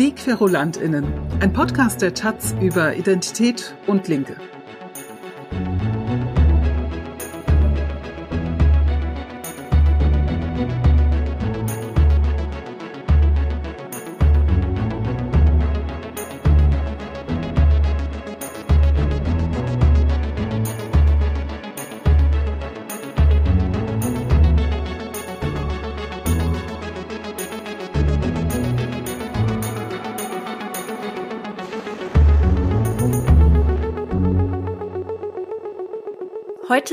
Die Querulantinnen, ein Podcast der Taz über Identität und Linke.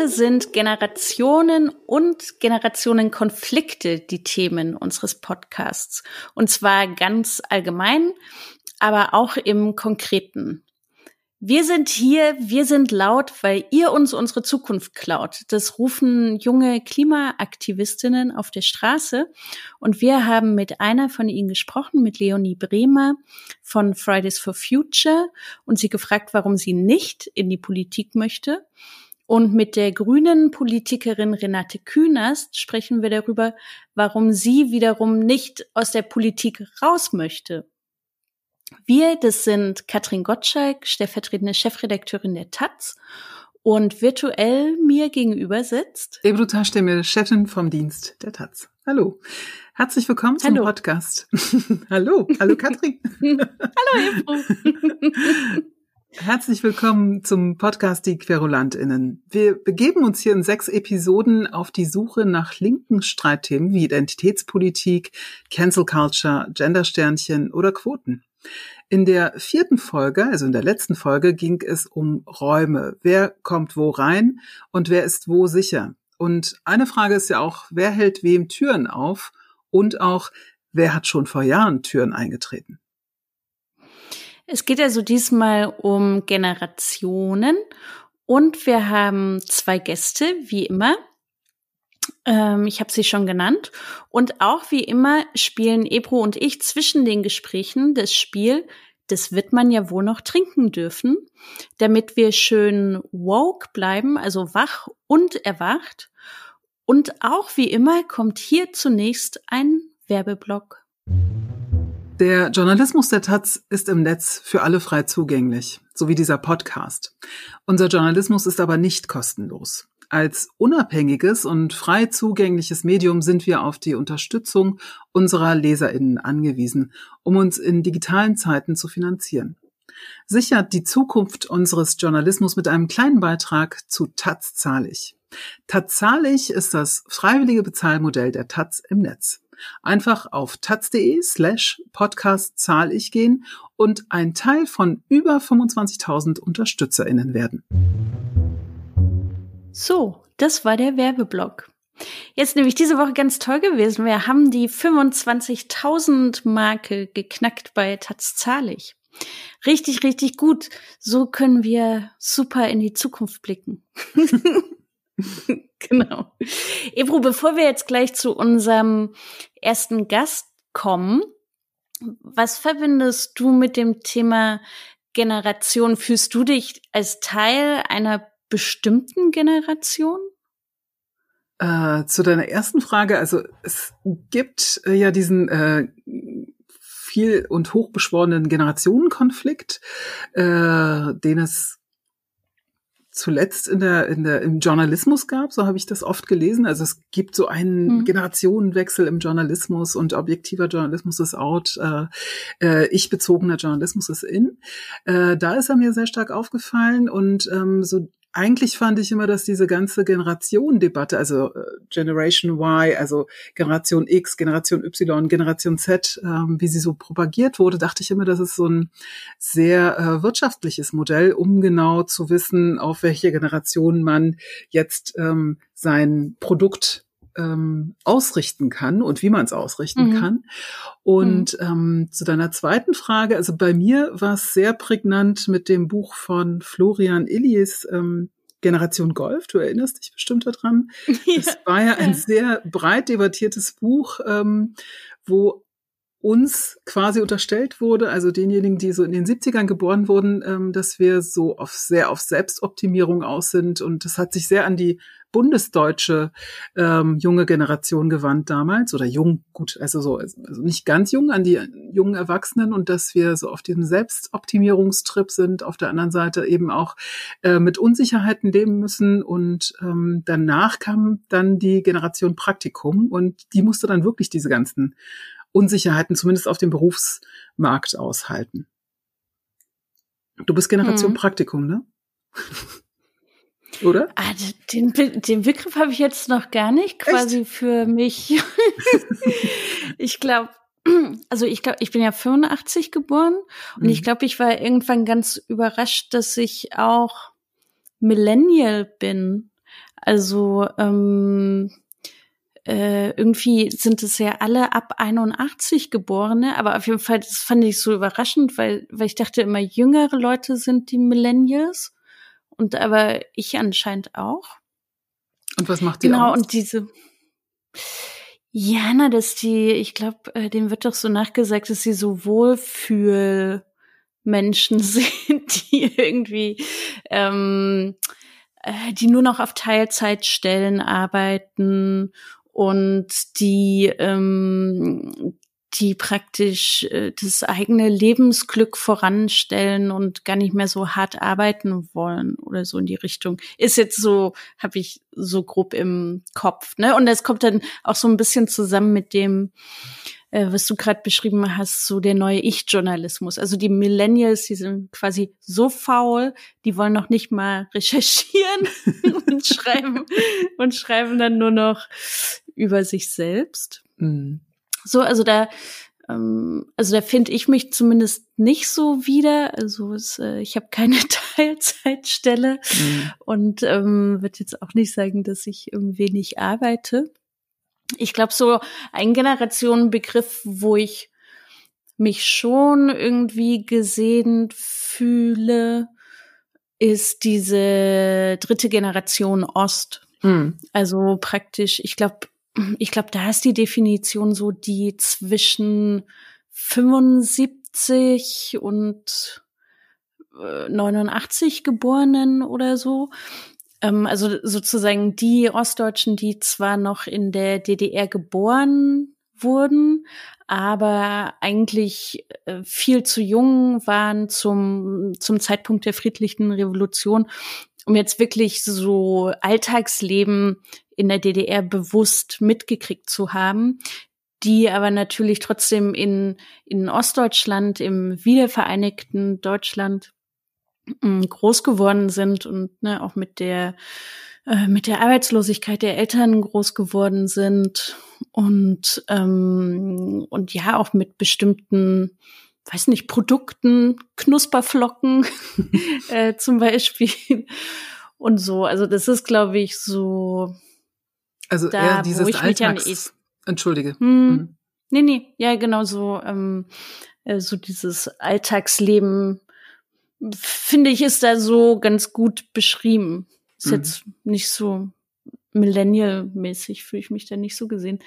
Heute sind Generationen und Generationenkonflikte die Themen unseres Podcasts. Und zwar ganz allgemein, aber auch im Konkreten. Wir sind hier, wir sind laut, weil ihr uns unsere Zukunft klaut. Das rufen junge Klimaaktivistinnen auf der Straße. Und wir haben mit einer von ihnen gesprochen, mit Leonie Bremer von Fridays for Future und sie gefragt, warum sie nicht in die Politik möchte. Und mit der grünen Politikerin Renate Künast sprechen wir darüber, warum sie wiederum nicht aus der Politik raus möchte. Wir, das sind Katrin Gottschalk, stellvertretende Chefredakteurin der Taz und virtuell mir gegenüber sitzt Ebru Taschdemir, Chefin vom Dienst der Taz. Hallo. Herzlich willkommen zum Hallo. Podcast. hallo, hallo Katrin. Hallo Ebru. Herzlich willkommen zum Podcast Die QuerulantInnen. Wir begeben uns hier in sechs Episoden auf die Suche nach linken Streitthemen wie Identitätspolitik, Cancel Culture, Gendersternchen oder Quoten. In der vierten Folge, also in der letzten Folge, ging es um Räume. Wer kommt wo rein und wer ist wo sicher? Und eine Frage ist ja auch, wer hält wem Türen auf? Und auch, wer hat schon vor Jahren Türen eingetreten? Es geht also diesmal um Generationen und wir haben zwei Gäste, wie immer. Ähm, ich habe sie schon genannt. Und auch wie immer spielen Ebro und ich zwischen den Gesprächen das Spiel, das wird man ja wohl noch trinken dürfen, damit wir schön woke bleiben, also wach und erwacht. Und auch wie immer kommt hier zunächst ein Werbeblock. Der Journalismus der Taz ist im Netz für alle frei zugänglich, so wie dieser Podcast. Unser Journalismus ist aber nicht kostenlos. Als unabhängiges und frei zugängliches Medium sind wir auf die Unterstützung unserer Leserinnen angewiesen, um uns in digitalen Zeiten zu finanzieren. Sichert die Zukunft unseres Journalismus mit einem kleinen Beitrag zu Taz zahlig. Taz zahlig ist das freiwillige Bezahlmodell der Taz im Netz. Einfach auf taz.de slash podcast zahl ich gehen und ein Teil von über 25.000 UnterstützerInnen werden. So, das war der Werbeblock. Jetzt nämlich diese Woche ganz toll gewesen. Wir haben die 25.000 Marke geknackt bei Taz zahlig. Richtig, richtig gut. So können wir super in die Zukunft blicken. genau. Ebru, bevor wir jetzt gleich zu unserem ersten Gast kommen, was verbindest du mit dem Thema Generation? Fühlst du dich als Teil einer bestimmten Generation? Äh, zu deiner ersten Frage, also es gibt äh, ja diesen äh, viel und hochbeschworenen Generationenkonflikt, äh, den es zuletzt in der, in der, im Journalismus gab, so habe ich das oft gelesen. Also es gibt so einen mhm. Generationenwechsel im Journalismus und objektiver Journalismus ist out, äh, äh, ich-bezogener Journalismus ist in. Äh, da ist er mir sehr stark aufgefallen und ähm, so eigentlich fand ich immer, dass diese ganze Generation-Debatte, also äh, Generation Y, also Generation X, Generation Y, Generation Z, ähm, wie sie so propagiert wurde, dachte ich immer, das ist so ein sehr äh, wirtschaftliches Modell, um genau zu wissen, auf welche Generation man jetzt ähm, sein Produkt ähm, ausrichten kann und wie man es ausrichten mhm. kann. Und mhm. ähm, zu deiner zweiten Frage, also bei mir war es sehr prägnant mit dem Buch von Florian Illies, ähm, Generation Golf, du erinnerst dich bestimmt daran. Ja. Das war ja ein sehr breit debattiertes Buch, ähm, wo uns quasi unterstellt wurde, also denjenigen, die so in den 70ern geboren wurden, ähm, dass wir so auf sehr auf Selbstoptimierung aus sind. Und das hat sich sehr an die bundesdeutsche ähm, junge Generation gewandt damals oder jung, gut, also so, also nicht ganz jung, an die jungen Erwachsenen. Und dass wir so auf diesem Selbstoptimierungstrip sind, auf der anderen Seite eben auch äh, mit Unsicherheiten leben müssen. Und ähm, danach kam dann die Generation Praktikum. Und die musste dann wirklich diese ganzen Unsicherheiten zumindest auf dem Berufsmarkt aushalten. Du bist Generation hm. Praktikum, ne? Oder? Ah, den, den Begriff habe ich jetzt noch gar nicht quasi Echt? für mich. ich glaube, also ich glaube, ich bin ja 85 geboren und mhm. ich glaube, ich war irgendwann ganz überrascht, dass ich auch Millennial bin. Also ähm, äh, irgendwie sind es ja alle ab 81 Geborene, aber auf jeden Fall, das fand ich so überraschend, weil, weil ich dachte immer, jüngere Leute sind die Millennials. Und aber ich anscheinend auch. Und was macht die Genau, aus? und diese. Ja, na, dass die, ich glaube, äh, dem wird doch so nachgesagt, dass sie so Wohlfühl Menschen sind, die irgendwie, ähm, äh, die nur noch auf Teilzeitstellen arbeiten und die ähm, die praktisch äh, das eigene Lebensglück voranstellen und gar nicht mehr so hart arbeiten wollen oder so in die Richtung. Ist jetzt so, habe ich so grob im Kopf. Ne? Und das kommt dann auch so ein bisschen zusammen mit dem, äh, was du gerade beschrieben hast, so der neue Ich-Journalismus. Also die Millennials, die sind quasi so faul, die wollen noch nicht mal recherchieren und schreiben und schreiben dann nur noch über sich selbst. Mhm. So, also da, ähm, also da finde ich mich zumindest nicht so wieder. Also es, äh, ich habe keine Teilzeitstelle mhm. und ähm, würde jetzt auch nicht sagen, dass ich irgendwie nicht arbeite. Ich glaube, so ein Generationenbegriff, wo ich mich schon irgendwie gesehen fühle, ist diese dritte Generation Ost. Mhm. Also praktisch, ich glaube, ich glaube, da ist die Definition so die zwischen 75 und 89 äh, Geborenen oder so. Ähm, also sozusagen die Ostdeutschen, die zwar noch in der DDR geboren wurden, aber eigentlich äh, viel zu jung waren zum, zum Zeitpunkt der friedlichen Revolution, um jetzt wirklich so Alltagsleben in der DDR bewusst mitgekriegt zu haben, die aber natürlich trotzdem in, in Ostdeutschland, im wiedervereinigten Deutschland groß geworden sind und ne, auch mit der äh, mit der Arbeitslosigkeit der Eltern groß geworden sind und ähm, und ja auch mit bestimmten weiß nicht Produkten Knusperflocken äh, zum Beispiel und so also das ist glaube ich so also da, eher dieses Alltags... Entschuldige. Hm, mhm. Nee, nee, ja, genau so, ähm, äh, so dieses Alltagsleben, finde ich, ist da so ganz gut beschrieben. Ist mhm. jetzt nicht so Millennial-mäßig, fühle ich mich da nicht so gesehen.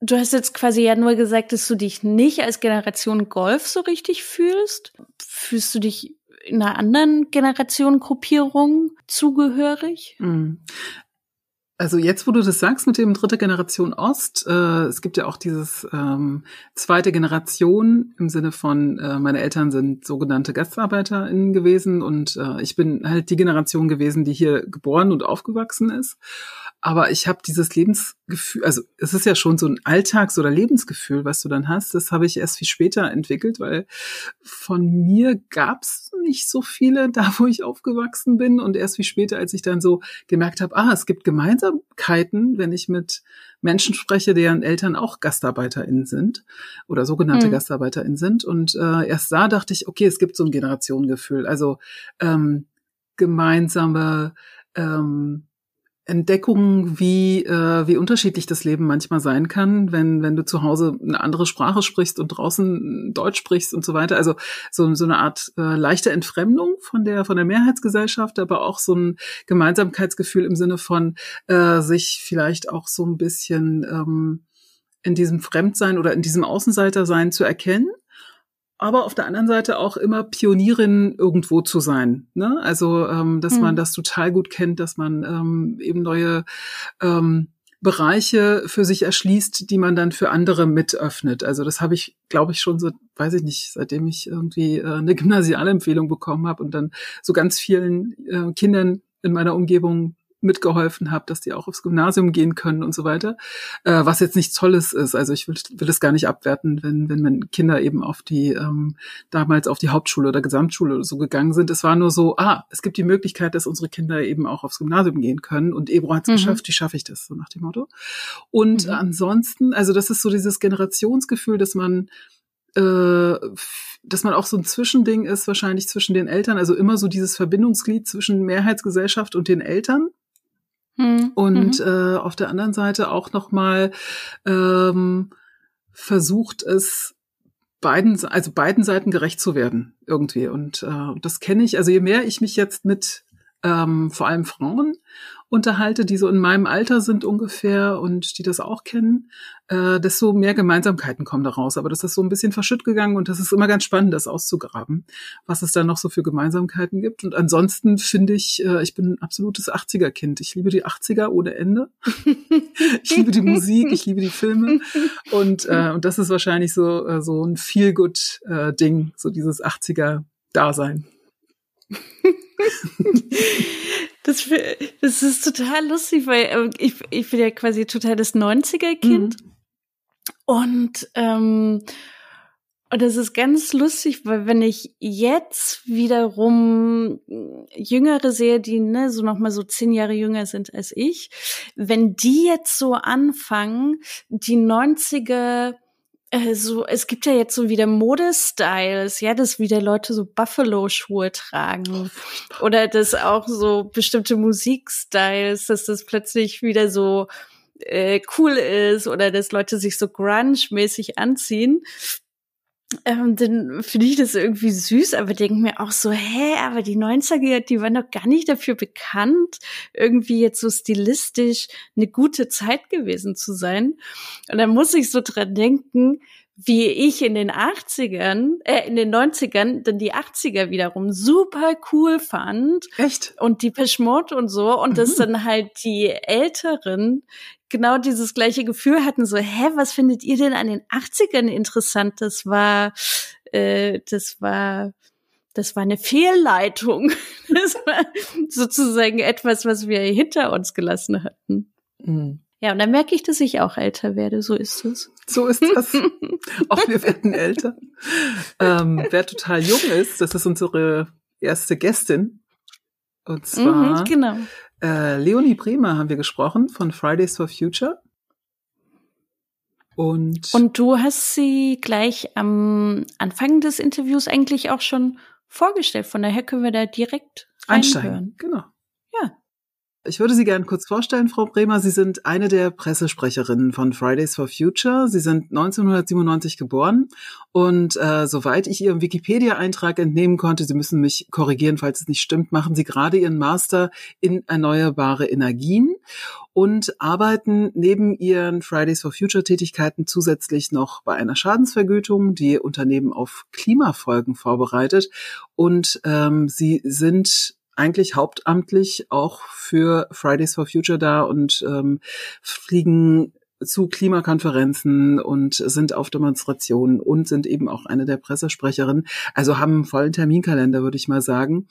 Du hast jetzt quasi ja nur gesagt, dass du dich nicht als Generation Golf so richtig fühlst. Fühlst du dich in einer anderen Generation Gruppierung zugehörig? Mhm. Also jetzt, wo du das sagst mit dem dritte Generation Ost, äh, es gibt ja auch dieses ähm, zweite Generation im Sinne von, äh, meine Eltern sind sogenannte GastarbeiterInnen gewesen und äh, ich bin halt die Generation gewesen, die hier geboren und aufgewachsen ist. Aber ich habe dieses Lebensgefühl, also es ist ja schon so ein Alltags- oder Lebensgefühl, was du dann hast. Das habe ich erst viel später entwickelt, weil von mir gab's nicht so viele da, wo ich aufgewachsen bin. Und erst viel später, als ich dann so gemerkt habe, ah, es gibt Gemeinsamkeiten, wenn ich mit Menschen spreche, deren Eltern auch GastarbeiterInnen sind oder sogenannte hm. GastarbeiterInnen sind. Und äh, erst da dachte ich, okay, es gibt so ein Generationengefühl. Also ähm, gemeinsame ähm, Entdeckung, wie, äh, wie unterschiedlich das Leben manchmal sein kann, wenn, wenn du zu Hause eine andere Sprache sprichst und draußen Deutsch sprichst und so weiter. Also so, so eine Art äh, leichte Entfremdung von der, von der Mehrheitsgesellschaft, aber auch so ein Gemeinsamkeitsgefühl im Sinne von äh, sich vielleicht auch so ein bisschen ähm, in diesem Fremdsein oder in diesem Außenseitersein zu erkennen aber auf der anderen Seite auch immer Pionierin irgendwo zu sein. Ne? Also, ähm, dass hm. man das total gut kennt, dass man ähm, eben neue ähm, Bereiche für sich erschließt, die man dann für andere mit öffnet. Also das habe ich, glaube ich, schon so, weiß ich nicht, seitdem ich irgendwie äh, eine Gymnasialempfehlung bekommen habe und dann so ganz vielen äh, Kindern in meiner Umgebung mitgeholfen habe, dass die auch aufs Gymnasium gehen können und so weiter. Äh, was jetzt nichts Tolles ist. Also ich will, will es gar nicht abwerten, wenn, wenn wenn Kinder eben auf die, ähm, damals auf die Hauptschule oder Gesamtschule oder so gegangen sind. Es war nur so, ah, es gibt die Möglichkeit, dass unsere Kinder eben auch aufs Gymnasium gehen können und Ebro hat es mhm. geschafft, wie schaffe ich das, so nach dem Motto. Und mhm. ansonsten, also das ist so dieses Generationsgefühl, dass man äh, dass man auch so ein Zwischending ist, wahrscheinlich zwischen den Eltern, also immer so dieses Verbindungsglied zwischen Mehrheitsgesellschaft und den Eltern. Mhm. Und äh, auf der anderen Seite auch noch mal ähm, versucht es beiden, also beiden Seiten gerecht zu werden irgendwie. Und äh, das kenne ich. Also je mehr ich mich jetzt mit ähm, vor allem Frauen unterhalte, die so in meinem Alter sind ungefähr und die das auch kennen, äh, desto mehr Gemeinsamkeiten kommen daraus. Aber das ist so ein bisschen verschütt gegangen und das ist immer ganz spannend, das auszugraben, was es da noch so für Gemeinsamkeiten gibt. Und ansonsten finde ich, äh, ich bin ein absolutes 80er-Kind. Ich liebe die 80er ohne Ende. ich liebe die Musik, ich liebe die Filme. Und, äh, und das ist wahrscheinlich so, äh, so ein Feel-Good-Ding, äh, so dieses 80er-Dasein. Das, das ist total lustig, weil ähm, ich, ich bin ja quasi total das 90er-Kind. Mhm. Und, ähm, und das ist ganz lustig, weil wenn ich jetzt wiederum Jüngere sehe, die ne, so noch mal so zehn Jahre jünger sind als ich, wenn die jetzt so anfangen, die 90er also, es gibt ja jetzt so wieder Modestyles, ja, dass wieder Leute so Buffalo-Schuhe tragen. Oh, Oder dass auch so bestimmte Musikstyles, dass das plötzlich wieder so äh, cool ist oder dass Leute sich so grunge-mäßig anziehen ähm, dann finde ich das irgendwie süß, aber denke mir auch so, hä, aber die 90er, die waren doch gar nicht dafür bekannt, irgendwie jetzt so stilistisch eine gute Zeit gewesen zu sein. Und dann muss ich so dran denken, wie ich in den 80ern, äh, in den 90ern, dann die 80er wiederum super cool fand. Echt? Und die Peschmod und so. Und mhm. dass dann halt die Älteren genau dieses gleiche Gefühl hatten, so, hä, was findet ihr denn an den 80ern interessant? Das war, äh, das war, das war eine Fehlleitung. Das war sozusagen etwas, was wir hinter uns gelassen hatten. Mhm. Ja, und dann merke ich, dass ich auch älter werde. So ist es. So ist das. auch wir werden älter. Ähm, wer total jung ist, das ist unsere erste Gästin. Und zwar mhm, genau. äh, Leonie Bremer haben wir gesprochen von Fridays for Future. Und, und du hast sie gleich am Anfang des Interviews eigentlich auch schon vorgestellt. Von daher können wir da direkt einsteigen. Genau. Ja. Ich würde Sie gerne kurz vorstellen, Frau Bremer. Sie sind eine der Pressesprecherinnen von Fridays for Future. Sie sind 1997 geboren und äh, soweit ich Ihrem Wikipedia-Eintrag entnehmen konnte, Sie müssen mich korrigieren, falls es nicht stimmt, machen Sie gerade Ihren Master in erneuerbare Energien und arbeiten neben Ihren Fridays for Future-Tätigkeiten zusätzlich noch bei einer Schadensvergütung, die Unternehmen auf Klimafolgen vorbereitet. Und ähm, Sie sind eigentlich hauptamtlich auch für Fridays for Future da und ähm, fliegen zu Klimakonferenzen und sind auf Demonstrationen und sind eben auch eine der Pressesprecherinnen. Also haben einen vollen Terminkalender, würde ich mal sagen.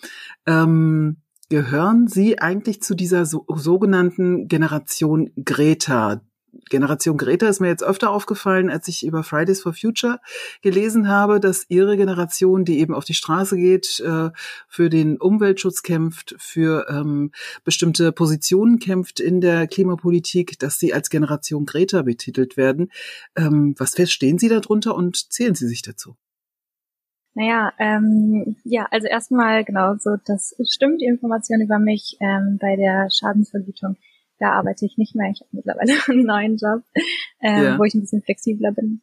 Ähm, gehören Sie eigentlich zu dieser so, sogenannten Generation Greta, Generation Greta ist mir jetzt öfter aufgefallen, als ich über Fridays for Future gelesen habe, dass ihre Generation, die eben auf die Straße geht, äh, für den Umweltschutz kämpft, für ähm, bestimmte Positionen kämpft in der Klimapolitik, dass sie als Generation Greta betitelt werden. Ähm, was verstehen Sie darunter und zählen Sie sich dazu? Naja, ähm, ja, also erstmal genau so, das stimmt, die Information über mich ähm, bei der Schadensvergütung da arbeite ich nicht mehr. Ich habe mittlerweile einen neuen Job, ähm, ja. wo ich ein bisschen flexibler bin.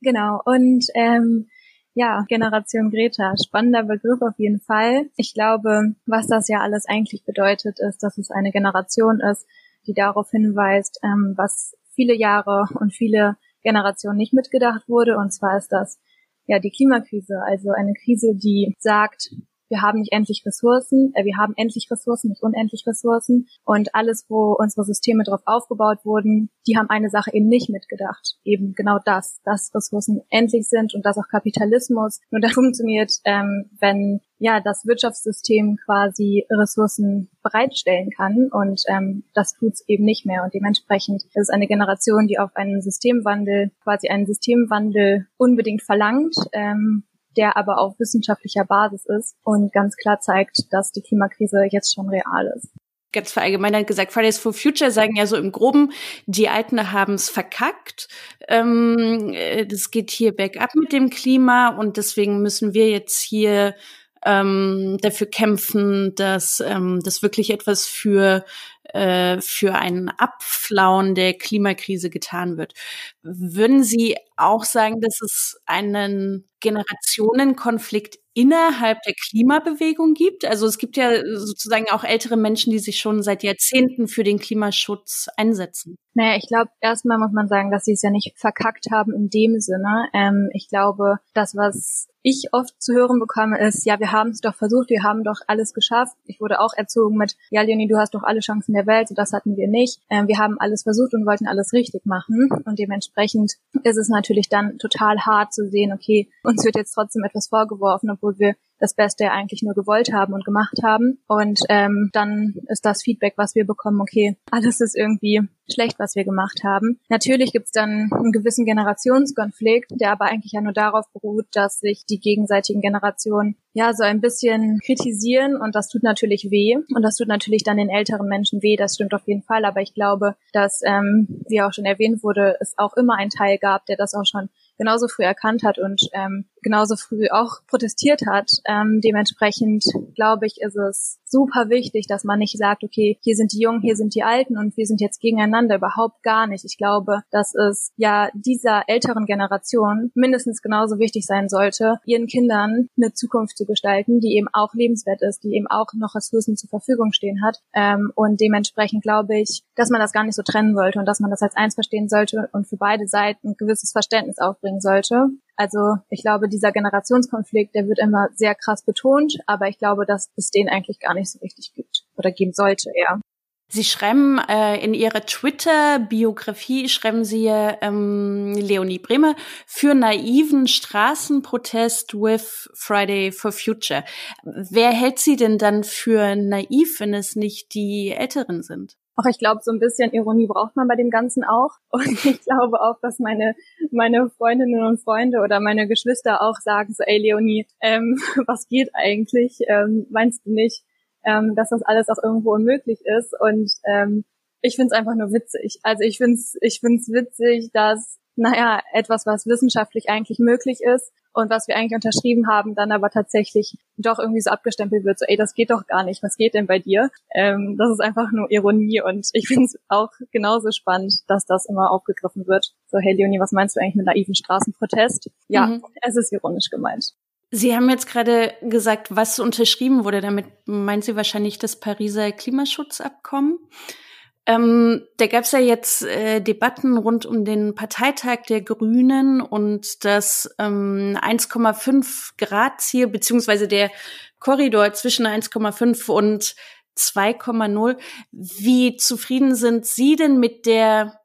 Genau. Und ähm, ja, Generation Greta, spannender Begriff auf jeden Fall. Ich glaube, was das ja alles eigentlich bedeutet, ist, dass es eine Generation ist, die darauf hinweist, ähm, was viele Jahre und viele Generation nicht mitgedacht wurde. Und zwar ist das ja die Klimakrise, also eine Krise, die sagt, wir haben nicht endlich Ressourcen, äh, wir haben endlich Ressourcen, nicht unendlich Ressourcen. Und alles, wo unsere Systeme drauf aufgebaut wurden, die haben eine Sache eben nicht mitgedacht. Eben genau das, dass Ressourcen endlich sind und dass auch Kapitalismus nur dann funktioniert, ähm, wenn ja das Wirtschaftssystem quasi Ressourcen bereitstellen kann und ähm, das tut's eben nicht mehr und dementsprechend ist es eine Generation, die auf einen Systemwandel quasi einen Systemwandel unbedingt verlangt ähm, der aber auf wissenschaftlicher Basis ist und ganz klar zeigt, dass die Klimakrise jetzt schon real ist ganz verallgemeinert gesagt, Fridays for Future sagen ja so im Groben, die Alten haben's verkackt. Ähm, äh, das geht hier bergab mit dem Klima und deswegen müssen wir jetzt hier ähm, dafür kämpfen, dass ähm, das wirklich etwas für äh, für einen Abflauen der Klimakrise getan wird. Würden Sie auch sagen, dass es einen Generationenkonflikt innerhalb der Klimabewegung gibt? Also es gibt ja sozusagen auch ältere Menschen, die sich schon seit Jahrzehnten für den Klimaschutz einsetzen. Naja, ich glaube, erstmal muss man sagen, dass sie es ja nicht verkackt haben in dem Sinne. Ähm, ich glaube, das, was ich oft zu hören bekomme, ist, ja, wir haben es doch versucht, wir haben doch alles geschafft. Ich wurde auch erzogen mit, ja, Leonie, du hast doch alle Chancen der Welt, so das hatten wir nicht. Ähm, wir haben alles versucht und wollten alles richtig machen. Und dementsprechend ist es natürlich dann total hart zu sehen, okay, uns wird jetzt trotzdem etwas vorgeworfen, obwohl wir das Beste eigentlich nur gewollt haben und gemacht haben. Und ähm, dann ist das Feedback, was wir bekommen, okay, alles ist irgendwie schlecht, was wir gemacht haben. Natürlich gibt es dann einen gewissen Generationskonflikt, der aber eigentlich ja nur darauf beruht, dass sich die gegenseitigen Generationen ja so ein bisschen kritisieren und das tut natürlich weh und das tut natürlich dann den älteren Menschen weh, das stimmt auf jeden Fall, aber ich glaube, dass, ähm, wie auch schon erwähnt wurde, es auch immer einen Teil gab, der das auch schon genauso früh erkannt hat und ähm, genauso früh auch protestiert hat. Ähm, dementsprechend glaube ich, ist es super wichtig, dass man nicht sagt, okay, hier sind die Jungen, hier sind die Alten und wir sind jetzt gegeneinander. Überhaupt gar nicht. Ich glaube, dass es ja dieser älteren Generation mindestens genauso wichtig sein sollte, ihren Kindern eine Zukunft zu gestalten, die eben auch lebenswert ist, die eben auch noch Ressourcen zur Verfügung stehen hat. Ähm, und dementsprechend glaube ich, dass man das gar nicht so trennen sollte und dass man das als eins verstehen sollte und für beide Seiten ein gewisses Verständnis aufbringen sollte. Also ich glaube, dieser Generationskonflikt, der wird immer sehr krass betont, aber ich glaube, dass es den eigentlich gar nicht so richtig gibt oder geben sollte eher. Sie schreiben äh, in Ihrer Twitter-Biografie, schreiben Sie ähm, Leonie Bremer, für naiven Straßenprotest with Friday for Future. Wer hält Sie denn dann für naiv, wenn es nicht die Älteren sind? Auch ich glaube, so ein bisschen Ironie braucht man bei dem Ganzen auch. Und ich glaube auch, dass meine, meine Freundinnen und Freunde oder meine Geschwister auch sagen so, ey Leonie, ähm, was geht eigentlich? Ähm, meinst du nicht? ähm, dass das alles auch irgendwo unmöglich ist. Und ähm, ich finde es einfach nur witzig. Also ich finde es ich find's witzig, dass, naja, etwas, was wissenschaftlich eigentlich möglich ist und was wir eigentlich unterschrieben haben, dann aber tatsächlich doch irgendwie so abgestempelt wird, so ey, das geht doch gar nicht, was geht denn bei dir? Ähm, das ist einfach nur Ironie und ich finde es auch genauso spannend, dass das immer aufgegriffen wird. So, hey Leonie, was meinst du eigentlich mit naiven Straßenprotest? Ja, mhm. es ist ironisch gemeint. Sie haben jetzt gerade gesagt, was unterschrieben wurde. Damit meinen Sie wahrscheinlich das Pariser Klimaschutzabkommen. Ähm, da gab es ja jetzt äh, Debatten rund um den Parteitag der Grünen und das ähm, 1,5 Grad Ziel beziehungsweise der Korridor zwischen 1,5 und 2,0. Wie zufrieden sind Sie denn mit der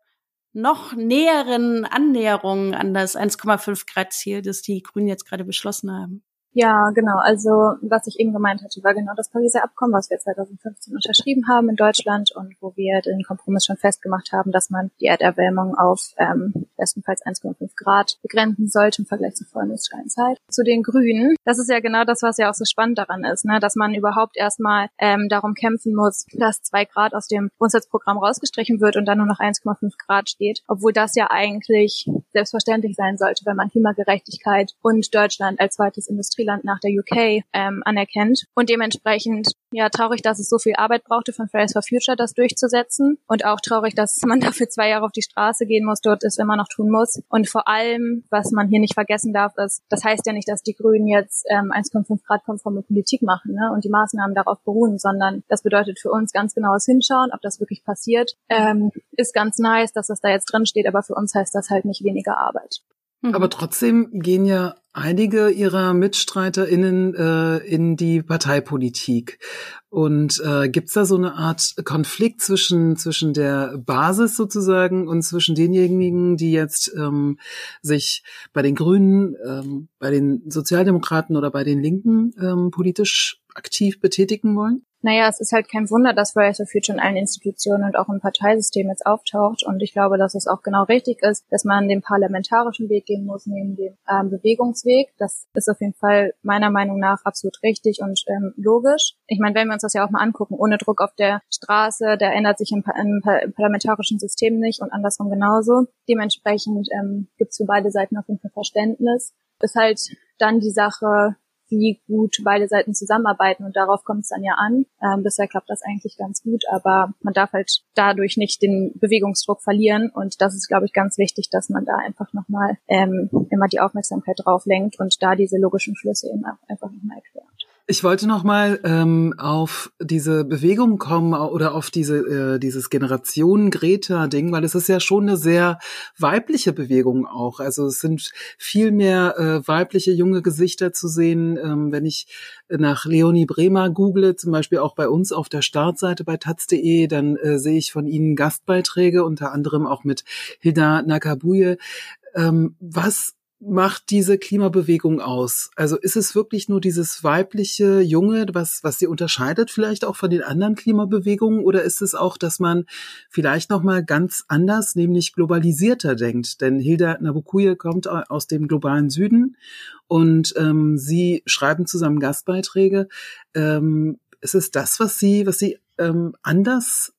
noch näheren Annäherungen an das 1,5 Grad Ziel, das die Grünen jetzt gerade beschlossen haben? Ja, genau. Also was ich eben gemeint hatte, war genau das Pariser Abkommen, was wir 2015 unterschrieben haben in Deutschland und wo wir den Kompromiss schon festgemacht haben, dass man die Erderwärmung auf ähm, bestenfalls 1,5 Grad begrenzen sollte im Vergleich zur Vollmondsteinzeit. Zu den Grünen, das ist ja genau das, was ja auch so spannend daran ist, ne? dass man überhaupt erstmal ähm, darum kämpfen muss, dass zwei Grad aus dem Grundsatzprogramm rausgestrichen wird und dann nur noch 1,5 Grad steht, obwohl das ja eigentlich selbstverständlich sein sollte, wenn man Klimagerechtigkeit und Deutschland als zweites Industrie Industrieland nach der UK ähm, anerkennt. Und dementsprechend ja traurig, dass es so viel Arbeit brauchte von Fridays for Future, das durchzusetzen. Und auch traurig, dass man dafür zwei Jahre auf die Straße gehen muss, dort ist, wenn man noch tun muss. Und vor allem, was man hier nicht vergessen darf, ist, das heißt ja nicht, dass die Grünen jetzt ähm, 1,5 Grad konforme Politik machen ne, und die Maßnahmen darauf beruhen, sondern das bedeutet für uns ganz genaues Hinschauen, ob das wirklich passiert. Ähm, ist ganz nice, dass das da jetzt drin steht, aber für uns heißt das halt nicht weniger Arbeit. Aber trotzdem gehen ja einige ihrer MitstreiterInnen äh, in die Parteipolitik. Und äh, gibt es da so eine Art Konflikt zwischen, zwischen der Basis sozusagen und zwischen denjenigen, die jetzt ähm, sich bei den Grünen, ähm, bei den Sozialdemokraten oder bei den Linken ähm, politisch aktiv betätigen wollen? naja, es ist halt kein Wunder, dass Fridays for Future in allen Institutionen und auch im Parteisystem jetzt auftaucht. Und ich glaube, dass es auch genau richtig ist, dass man den parlamentarischen Weg gehen muss, neben dem ähm, Bewegungsweg. Das ist auf jeden Fall meiner Meinung nach absolut richtig und ähm, logisch. Ich meine, wenn wir uns das ja auch mal angucken, ohne Druck auf der Straße, da ändert sich im, im, im parlamentarischen System nicht und andersrum genauso. Dementsprechend ähm, gibt es für beide Seiten auf jeden Fall Verständnis. Ist halt dann die Sache, wie gut beide Seiten zusammenarbeiten und darauf kommt es dann ja an. Ähm, bisher klappt das eigentlich ganz gut, aber man darf halt dadurch nicht den Bewegungsdruck verlieren und das ist, glaube ich, ganz wichtig, dass man da einfach nochmal ähm, immer die Aufmerksamkeit drauf lenkt und da diese logischen Schlüsse eben einfach nochmal erklärt. Ich wollte noch mal ähm, auf diese Bewegung kommen oder auf diese äh, dieses Generation Greta Ding, weil es ist ja schon eine sehr weibliche Bewegung auch. Also es sind viel mehr äh, weibliche junge Gesichter zu sehen. Ähm, wenn ich nach Leonie Bremer google, zum Beispiel auch bei uns auf der Startseite bei taz.de, dann äh, sehe ich von Ihnen Gastbeiträge, unter anderem auch mit Hilda Nakabuye. Ähm, was macht diese Klimabewegung aus? Also ist es wirklich nur dieses weibliche Junge, was, was sie unterscheidet vielleicht auch von den anderen Klimabewegungen? Oder ist es auch, dass man vielleicht nochmal ganz anders, nämlich globalisierter denkt? Denn Hilda Nabukuye kommt aus dem globalen Süden und ähm, sie schreiben zusammen Gastbeiträge. Ähm, ist es das, was sie, was sie ähm, anders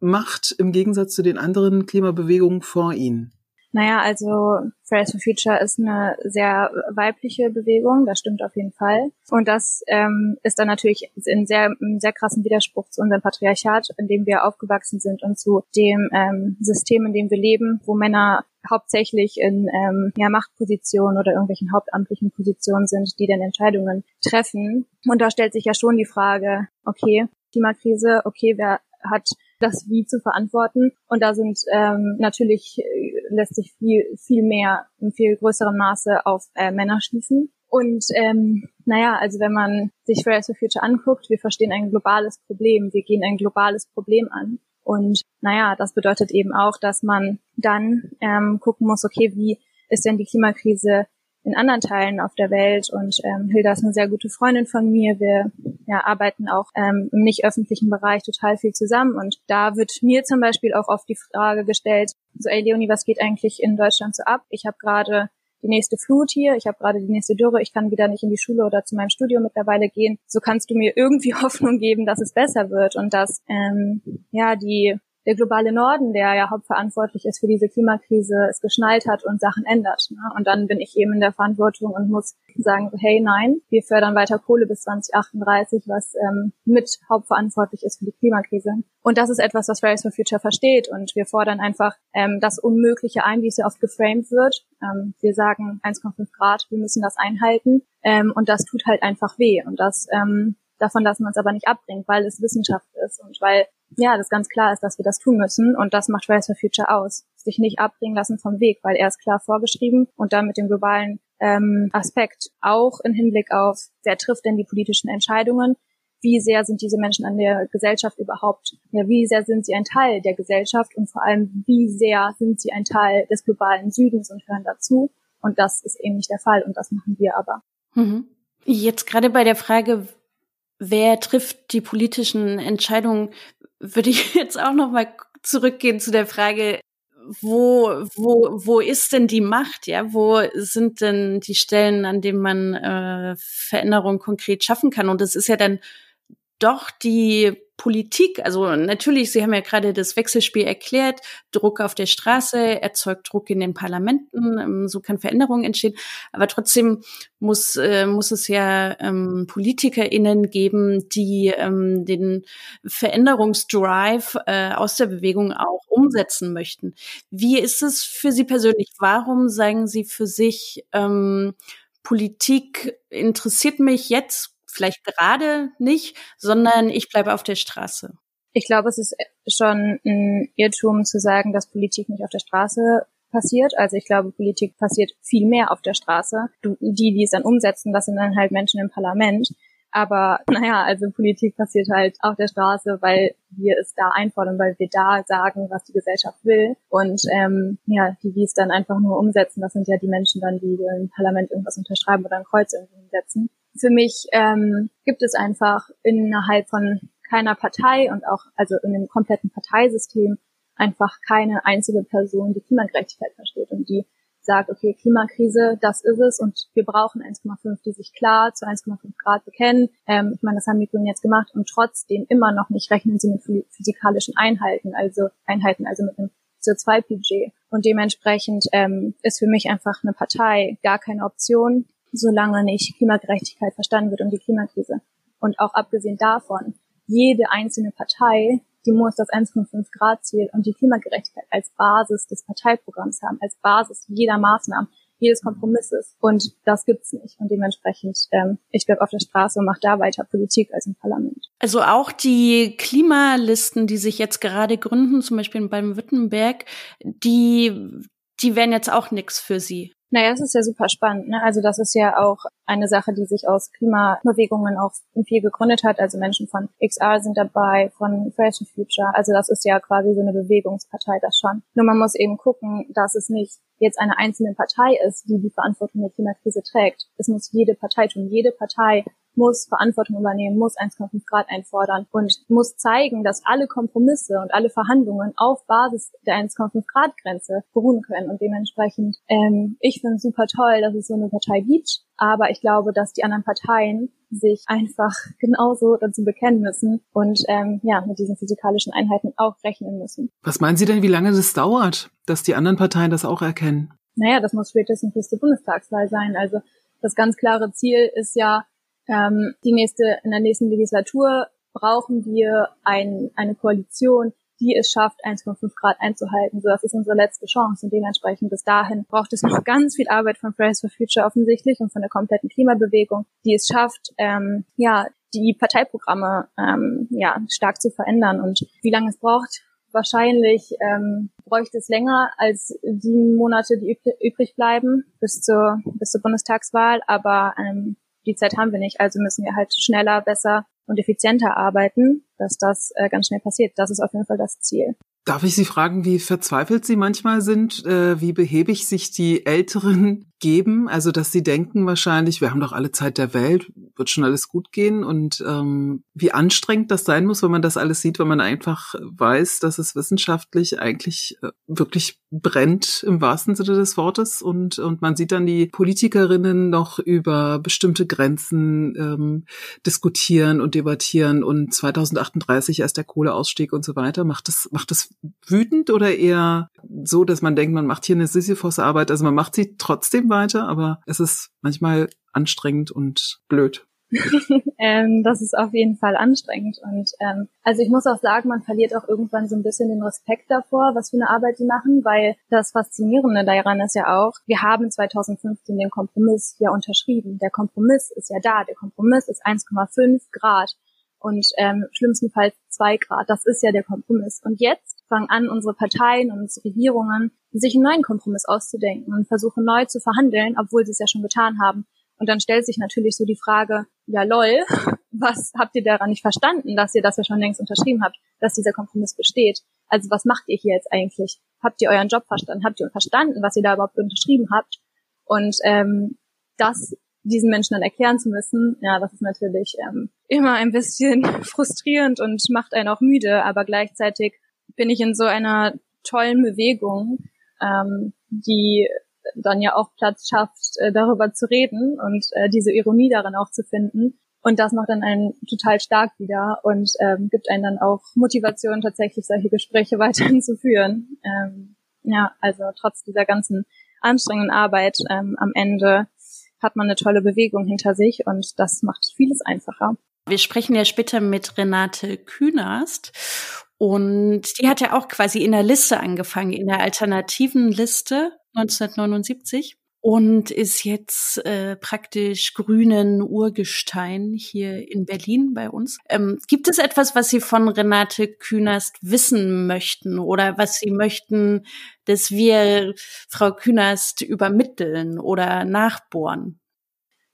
macht im Gegensatz zu den anderen Klimabewegungen vor ihnen? Naja, also Fridays for Future ist eine sehr weibliche Bewegung, das stimmt auf jeden Fall. Und das ähm, ist dann natürlich in sehr, in sehr krassen Widerspruch zu unserem Patriarchat, in dem wir aufgewachsen sind und zu dem ähm, System, in dem wir leben, wo Männer hauptsächlich in ähm, ja, Machtpositionen oder irgendwelchen hauptamtlichen Positionen sind, die dann Entscheidungen treffen. Und da stellt sich ja schon die Frage, okay, Klimakrise, okay, wer hat das Wie zu verantworten. Und da sind ähm, natürlich äh, lässt sich viel, viel mehr in viel größerem Maße auf äh, Männer schließen. Und ähm, naja, also wenn man sich Fridays for Future anguckt, wir verstehen ein globales Problem, wir gehen ein globales Problem an. Und naja, das bedeutet eben auch, dass man dann ähm, gucken muss, okay, wie ist denn die Klimakrise in anderen Teilen auf der Welt. Und ähm, Hilda ist eine sehr gute Freundin von mir. Wir ja, arbeiten auch ähm, im nicht öffentlichen Bereich total viel zusammen. Und da wird mir zum Beispiel auch oft die Frage gestellt, so, ey Leonie, was geht eigentlich in Deutschland so ab? Ich habe gerade die nächste Flut hier, ich habe gerade die nächste Dürre, ich kann wieder nicht in die Schule oder zu meinem Studio mittlerweile gehen. So kannst du mir irgendwie Hoffnung geben, dass es besser wird und dass ähm, ja die der globale Norden, der ja hauptverantwortlich ist für diese Klimakrise, es geschnallt hat und Sachen ändert. Ne? Und dann bin ich eben in der Verantwortung und muss sagen, hey, nein, wir fördern weiter Kohle bis 2038, was ähm, mit hauptverantwortlich ist für die Klimakrise. Und das ist etwas, was Fridays for Future versteht. Und wir fordern einfach ähm, das Unmögliche ein, wie es ja oft geframed wird. Ähm, wir sagen 1,5 Grad, wir müssen das einhalten. Ähm, und das tut halt einfach weh. Und das ähm, davon lassen wir uns aber nicht abbringen, weil es Wissenschaft ist und weil ja, das ganz klar ist, dass wir das tun müssen und das macht Fridays for Future aus. Sich nicht abbringen lassen vom Weg, weil er ist klar vorgeschrieben und dann mit dem globalen ähm, Aspekt auch im Hinblick auf, wer trifft denn die politischen Entscheidungen, wie sehr sind diese Menschen an der Gesellschaft überhaupt, ja, wie sehr sind sie ein Teil der Gesellschaft und vor allem, wie sehr sind sie ein Teil des globalen Südens und hören dazu. Und das ist eben nicht der Fall und das machen wir aber. Mhm. Jetzt gerade bei der Frage, wer trifft die politischen Entscheidungen, würde ich jetzt auch noch mal zurückgehen zu der Frage, wo, wo, wo ist denn die Macht? Ja, wo sind denn die Stellen, an denen man äh, Veränderungen konkret schaffen kann? Und es ist ja dann doch die Politik, also natürlich, Sie haben ja gerade das Wechselspiel erklärt, Druck auf der Straße erzeugt Druck in den Parlamenten, ähm, so kann Veränderung entstehen, aber trotzdem muss, äh, muss es ja ähm, PolitikerInnen geben, die ähm, den Veränderungsdrive äh, aus der Bewegung auch umsetzen möchten. Wie ist es für Sie persönlich? Warum sagen Sie für sich, ähm, Politik interessiert mich jetzt vielleicht gerade nicht, sondern ich bleibe auf der Straße. Ich glaube, es ist schon ein Irrtum zu sagen, dass Politik nicht auf der Straße passiert. Also ich glaube, Politik passiert viel mehr auf der Straße. Die, die es dann umsetzen, das sind dann halt Menschen im Parlament. Aber naja, also Politik passiert halt auf der Straße, weil wir es da einfordern, weil wir da sagen, was die Gesellschaft will. Und ähm, ja, die, die es dann einfach nur umsetzen, das sind ja die Menschen dann, die im Parlament irgendwas unterschreiben oder ein Kreuz irgendwie setzen für mich ähm, gibt es einfach innerhalb von keiner Partei und auch also in dem kompletten Parteisystem einfach keine einzige Person, die Klimagerechtigkeit versteht und die sagt, okay, Klimakrise, das ist es und wir brauchen 1,5, die sich klar zu 1,5 Grad bekennen. Ähm, ich meine, das haben die Grünen jetzt gemacht und trotzdem immer noch nicht rechnen sie mit physikalischen Einheiten, also Einheiten, also mit einem CO2-Budget. Und dementsprechend ähm, ist für mich einfach eine Partei gar keine Option solange nicht Klimagerechtigkeit verstanden wird und die Klimakrise. Und auch abgesehen davon, jede einzelne Partei, die muss das 1,5 Grad Ziel und die Klimagerechtigkeit als Basis des Parteiprogramms haben, als Basis jeder Maßnahmen, jedes Kompromisses. Und das gibt's nicht. Und dementsprechend, ähm, ich bleib auf der Straße und mache da weiter Politik als im Parlament. Also auch die Klimalisten, die sich jetzt gerade gründen, zum Beispiel beim Württemberg, die, die wären jetzt auch nix für Sie. Naja, es ist ja super spannend. Ne? Also das ist ja auch eine Sache, die sich aus Klimabewegungen auch viel gegründet hat. Also Menschen von XR sind dabei, von for Future. Also das ist ja quasi so eine Bewegungspartei, das schon. Nur man muss eben gucken, dass es nicht jetzt eine einzelne Partei ist, die die Verantwortung der Klimakrise trägt. Es muss jede Partei tun. Jede Partei muss Verantwortung übernehmen, muss 1,5 Grad einfordern und muss zeigen, dass alle Kompromisse und alle Verhandlungen auf Basis der 1,5 Grad Grenze beruhen können. Und dementsprechend, ähm, ich finde es super toll, dass es so eine Partei gibt, aber ich glaube, dass die anderen Parteien sich einfach genauso dazu bekennen müssen und ähm, ja mit diesen physikalischen Einheiten auch rechnen müssen. Was meinen Sie denn, wie lange das dauert, dass die anderen Parteien das auch erkennen? Naja, das muss spätestens bis zur Bundestagswahl sein. Also das ganz klare Ziel ist ja, ähm, die nächste, in der nächsten Legislatur brauchen wir ein, eine Koalition, die es schafft, 1,5 Grad einzuhalten. So, das ist unsere letzte Chance. Und dementsprechend bis dahin braucht es noch ganz viel Arbeit von Fridays for Future offensichtlich und von der kompletten Klimabewegung, die es schafft, ähm, ja, die Parteiprogramme ähm, ja, stark zu verändern. Und wie lange es braucht, wahrscheinlich ähm, bräuchte es länger als sieben Monate, die übrig bleiben bis zur, bis zur Bundestagswahl. Aber ähm, die Zeit haben wir nicht, also müssen wir halt schneller, besser und effizienter arbeiten, dass das äh, ganz schnell passiert. Das ist auf jeden Fall das Ziel. Darf ich Sie fragen, wie verzweifelt Sie manchmal sind, äh, wie behäbig sich die Älteren geben? Also, dass sie denken wahrscheinlich, wir haben doch alle Zeit der Welt, wird schon alles gut gehen. Und ähm, wie anstrengend das sein muss, wenn man das alles sieht, wenn man einfach weiß, dass es wissenschaftlich eigentlich äh, wirklich brennt im wahrsten Sinne des Wortes. Und, und man sieht dann die Politikerinnen noch über bestimmte Grenzen ähm, diskutieren und debattieren und 2038 erst der Kohleausstieg und so weiter. Macht das, macht das wütend oder eher so, dass man denkt, man macht hier eine Sisyphos-Arbeit? Also man macht sie trotzdem weiter, aber es ist manchmal anstrengend und blöd. ähm, das ist auf jeden Fall anstrengend. Und ähm, also ich muss auch sagen, man verliert auch irgendwann so ein bisschen den Respekt davor, was für eine Arbeit die machen, weil das Faszinierende daran ist ja auch, wir haben 2015 den Kompromiss ja unterschrieben. Der Kompromiss ist ja da. Der Kompromiss ist 1,5 Grad und ähm, schlimmstenfalls zwei Grad. Das ist ja der Kompromiss. Und jetzt fangen an, unsere Parteien und unsere Regierungen sich einen neuen Kompromiss auszudenken und versuchen neu zu verhandeln, obwohl sie es ja schon getan haben. Und dann stellt sich natürlich so die Frage, ja lol, was habt ihr daran nicht verstanden, dass ihr das ja schon längst unterschrieben habt, dass dieser Kompromiss besteht? Also was macht ihr hier jetzt eigentlich? Habt ihr euren Job verstanden? Habt ihr verstanden, was ihr da überhaupt unterschrieben habt? Und ähm, das diesen Menschen dann erklären zu müssen, ja, das ist natürlich ähm, immer ein bisschen frustrierend und macht einen auch müde, aber gleichzeitig bin ich in so einer tollen Bewegung, ähm, die dann ja auch Platz schafft, äh, darüber zu reden und äh, diese Ironie darin auch zu finden, Und das macht dann einen total stark wieder und ähm, gibt einen dann auch Motivation, tatsächlich solche Gespräche weiterhin zu führen. Ähm, ja, also trotz dieser ganzen anstrengenden Arbeit ähm, am Ende hat man eine tolle Bewegung hinter sich und das macht vieles einfacher. Wir sprechen ja später mit Renate Künast und die hat ja auch quasi in der Liste angefangen, in der alternativen Liste 1979 und ist jetzt äh, praktisch grünen Urgestein hier in Berlin bei uns. Ähm, gibt es etwas, was Sie von Renate Künast wissen möchten oder was Sie möchten, dass wir Frau Künast übermitteln oder nachbohren?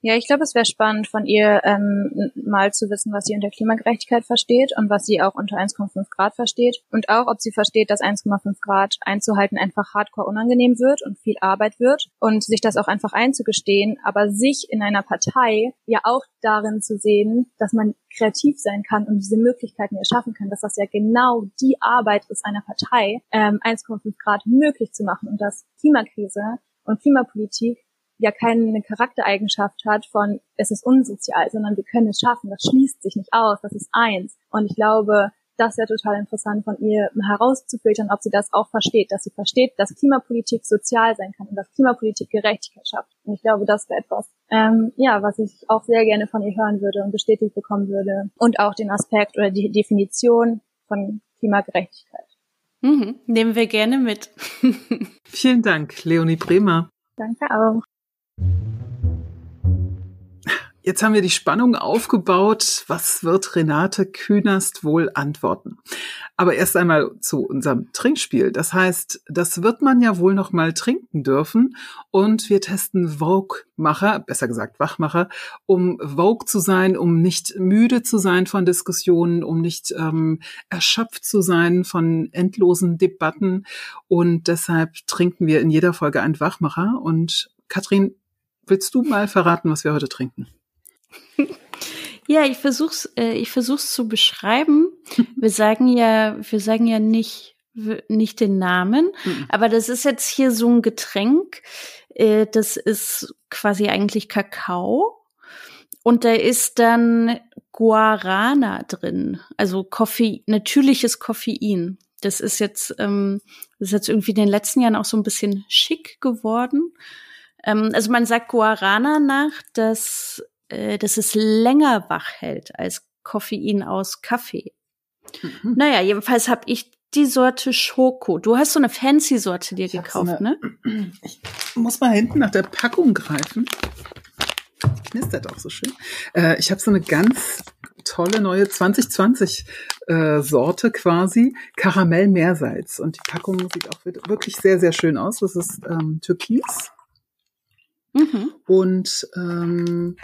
Ja, ich glaube, es wäre spannend von ihr ähm, mal zu wissen, was sie unter Klimagerechtigkeit versteht und was sie auch unter 1,5 Grad versteht. Und auch, ob sie versteht, dass 1,5 Grad einzuhalten einfach hardcore unangenehm wird und viel Arbeit wird und sich das auch einfach einzugestehen, aber sich in einer Partei ja auch darin zu sehen, dass man kreativ sein kann und diese Möglichkeiten erschaffen kann, dass das ja genau die Arbeit ist einer Partei, ähm, 1,5 Grad möglich zu machen und dass Klimakrise und Klimapolitik ja keine Charaktereigenschaft hat von, es ist unsozial, sondern wir können es schaffen, das schließt sich nicht aus, das ist eins. Und ich glaube, das wäre total interessant von ihr herauszufiltern, ob sie das auch versteht, dass sie versteht, dass Klimapolitik sozial sein kann und dass Klimapolitik Gerechtigkeit schafft. Und ich glaube, das wäre etwas, ähm, ja, was ich auch sehr gerne von ihr hören würde und bestätigt bekommen würde. Und auch den Aspekt oder die Definition von Klimagerechtigkeit. Mhm, nehmen wir gerne mit. Vielen Dank, Leonie Bremer. Danke auch. Jetzt haben wir die Spannung aufgebaut. Was wird Renate Künast wohl antworten? Aber erst einmal zu unserem Trinkspiel. Das heißt, das wird man ja wohl noch mal trinken dürfen. Und wir testen Vogue-Macher, besser gesagt Wachmacher, um Vogue zu sein, um nicht müde zu sein von Diskussionen, um nicht ähm, erschöpft zu sein von endlosen Debatten. Und deshalb trinken wir in jeder Folge einen Wachmacher. Und Katrin, willst du mal verraten, was wir heute trinken? Ja, ich versuch's, äh, ich versuch's zu beschreiben. Wir sagen ja, wir sagen ja nicht, nicht den Namen, mhm. aber das ist jetzt hier so ein Getränk. Äh, das ist quasi eigentlich Kakao. Und da ist dann Guarana drin, also Koffein, natürliches Koffein. Das ist jetzt, ähm, das ist jetzt irgendwie in den letzten Jahren auch so ein bisschen schick geworden. Ähm, also man sagt Guarana nach, dass äh, dass es länger wach hält als Koffein aus Kaffee. Mhm. Naja, jedenfalls habe ich die Sorte Schoko. Du hast so eine fancy Sorte dir ich gekauft, so eine, ne? Ich muss mal hinten nach der Packung greifen. Knistert auch so schön. Äh, ich habe so eine ganz tolle neue 2020 äh, Sorte quasi, Karamell Meersalz. Und die Packung sieht auch wirklich sehr, sehr schön aus. Das ist ähm, Türkis. Mhm. Und ähm,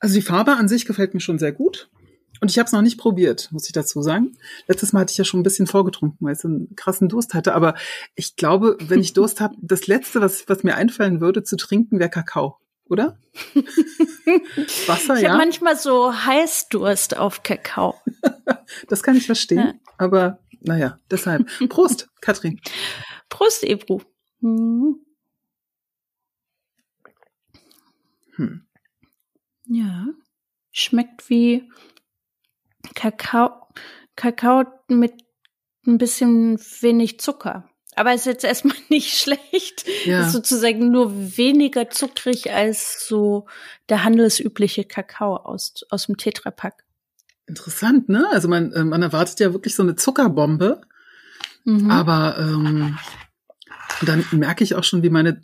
also die Farbe an sich gefällt mir schon sehr gut. Und ich habe es noch nicht probiert, muss ich dazu sagen. Letztes Mal hatte ich ja schon ein bisschen vorgetrunken, weil ich so einen krassen Durst hatte. Aber ich glaube, wenn ich Durst habe, das Letzte, was, was mir einfallen würde zu trinken, wäre Kakao, oder? Wasser, ich ja. Ich habe manchmal so Heißdurst auf Kakao. das kann ich verstehen. Ja. Aber naja, deshalb. Prost, Katrin. Prost, Ebru. Hm. Hm. Ja, schmeckt wie Kakao, Kakao mit ein bisschen wenig Zucker. Aber ist jetzt erstmal nicht schlecht. Ja. Ist sozusagen nur weniger zuckrig als so der handelsübliche Kakao aus, aus dem Tetrapack. Interessant, ne? Also man, äh, man erwartet ja wirklich so eine Zuckerbombe. Mhm. Aber ähm, dann merke ich auch schon, wie meine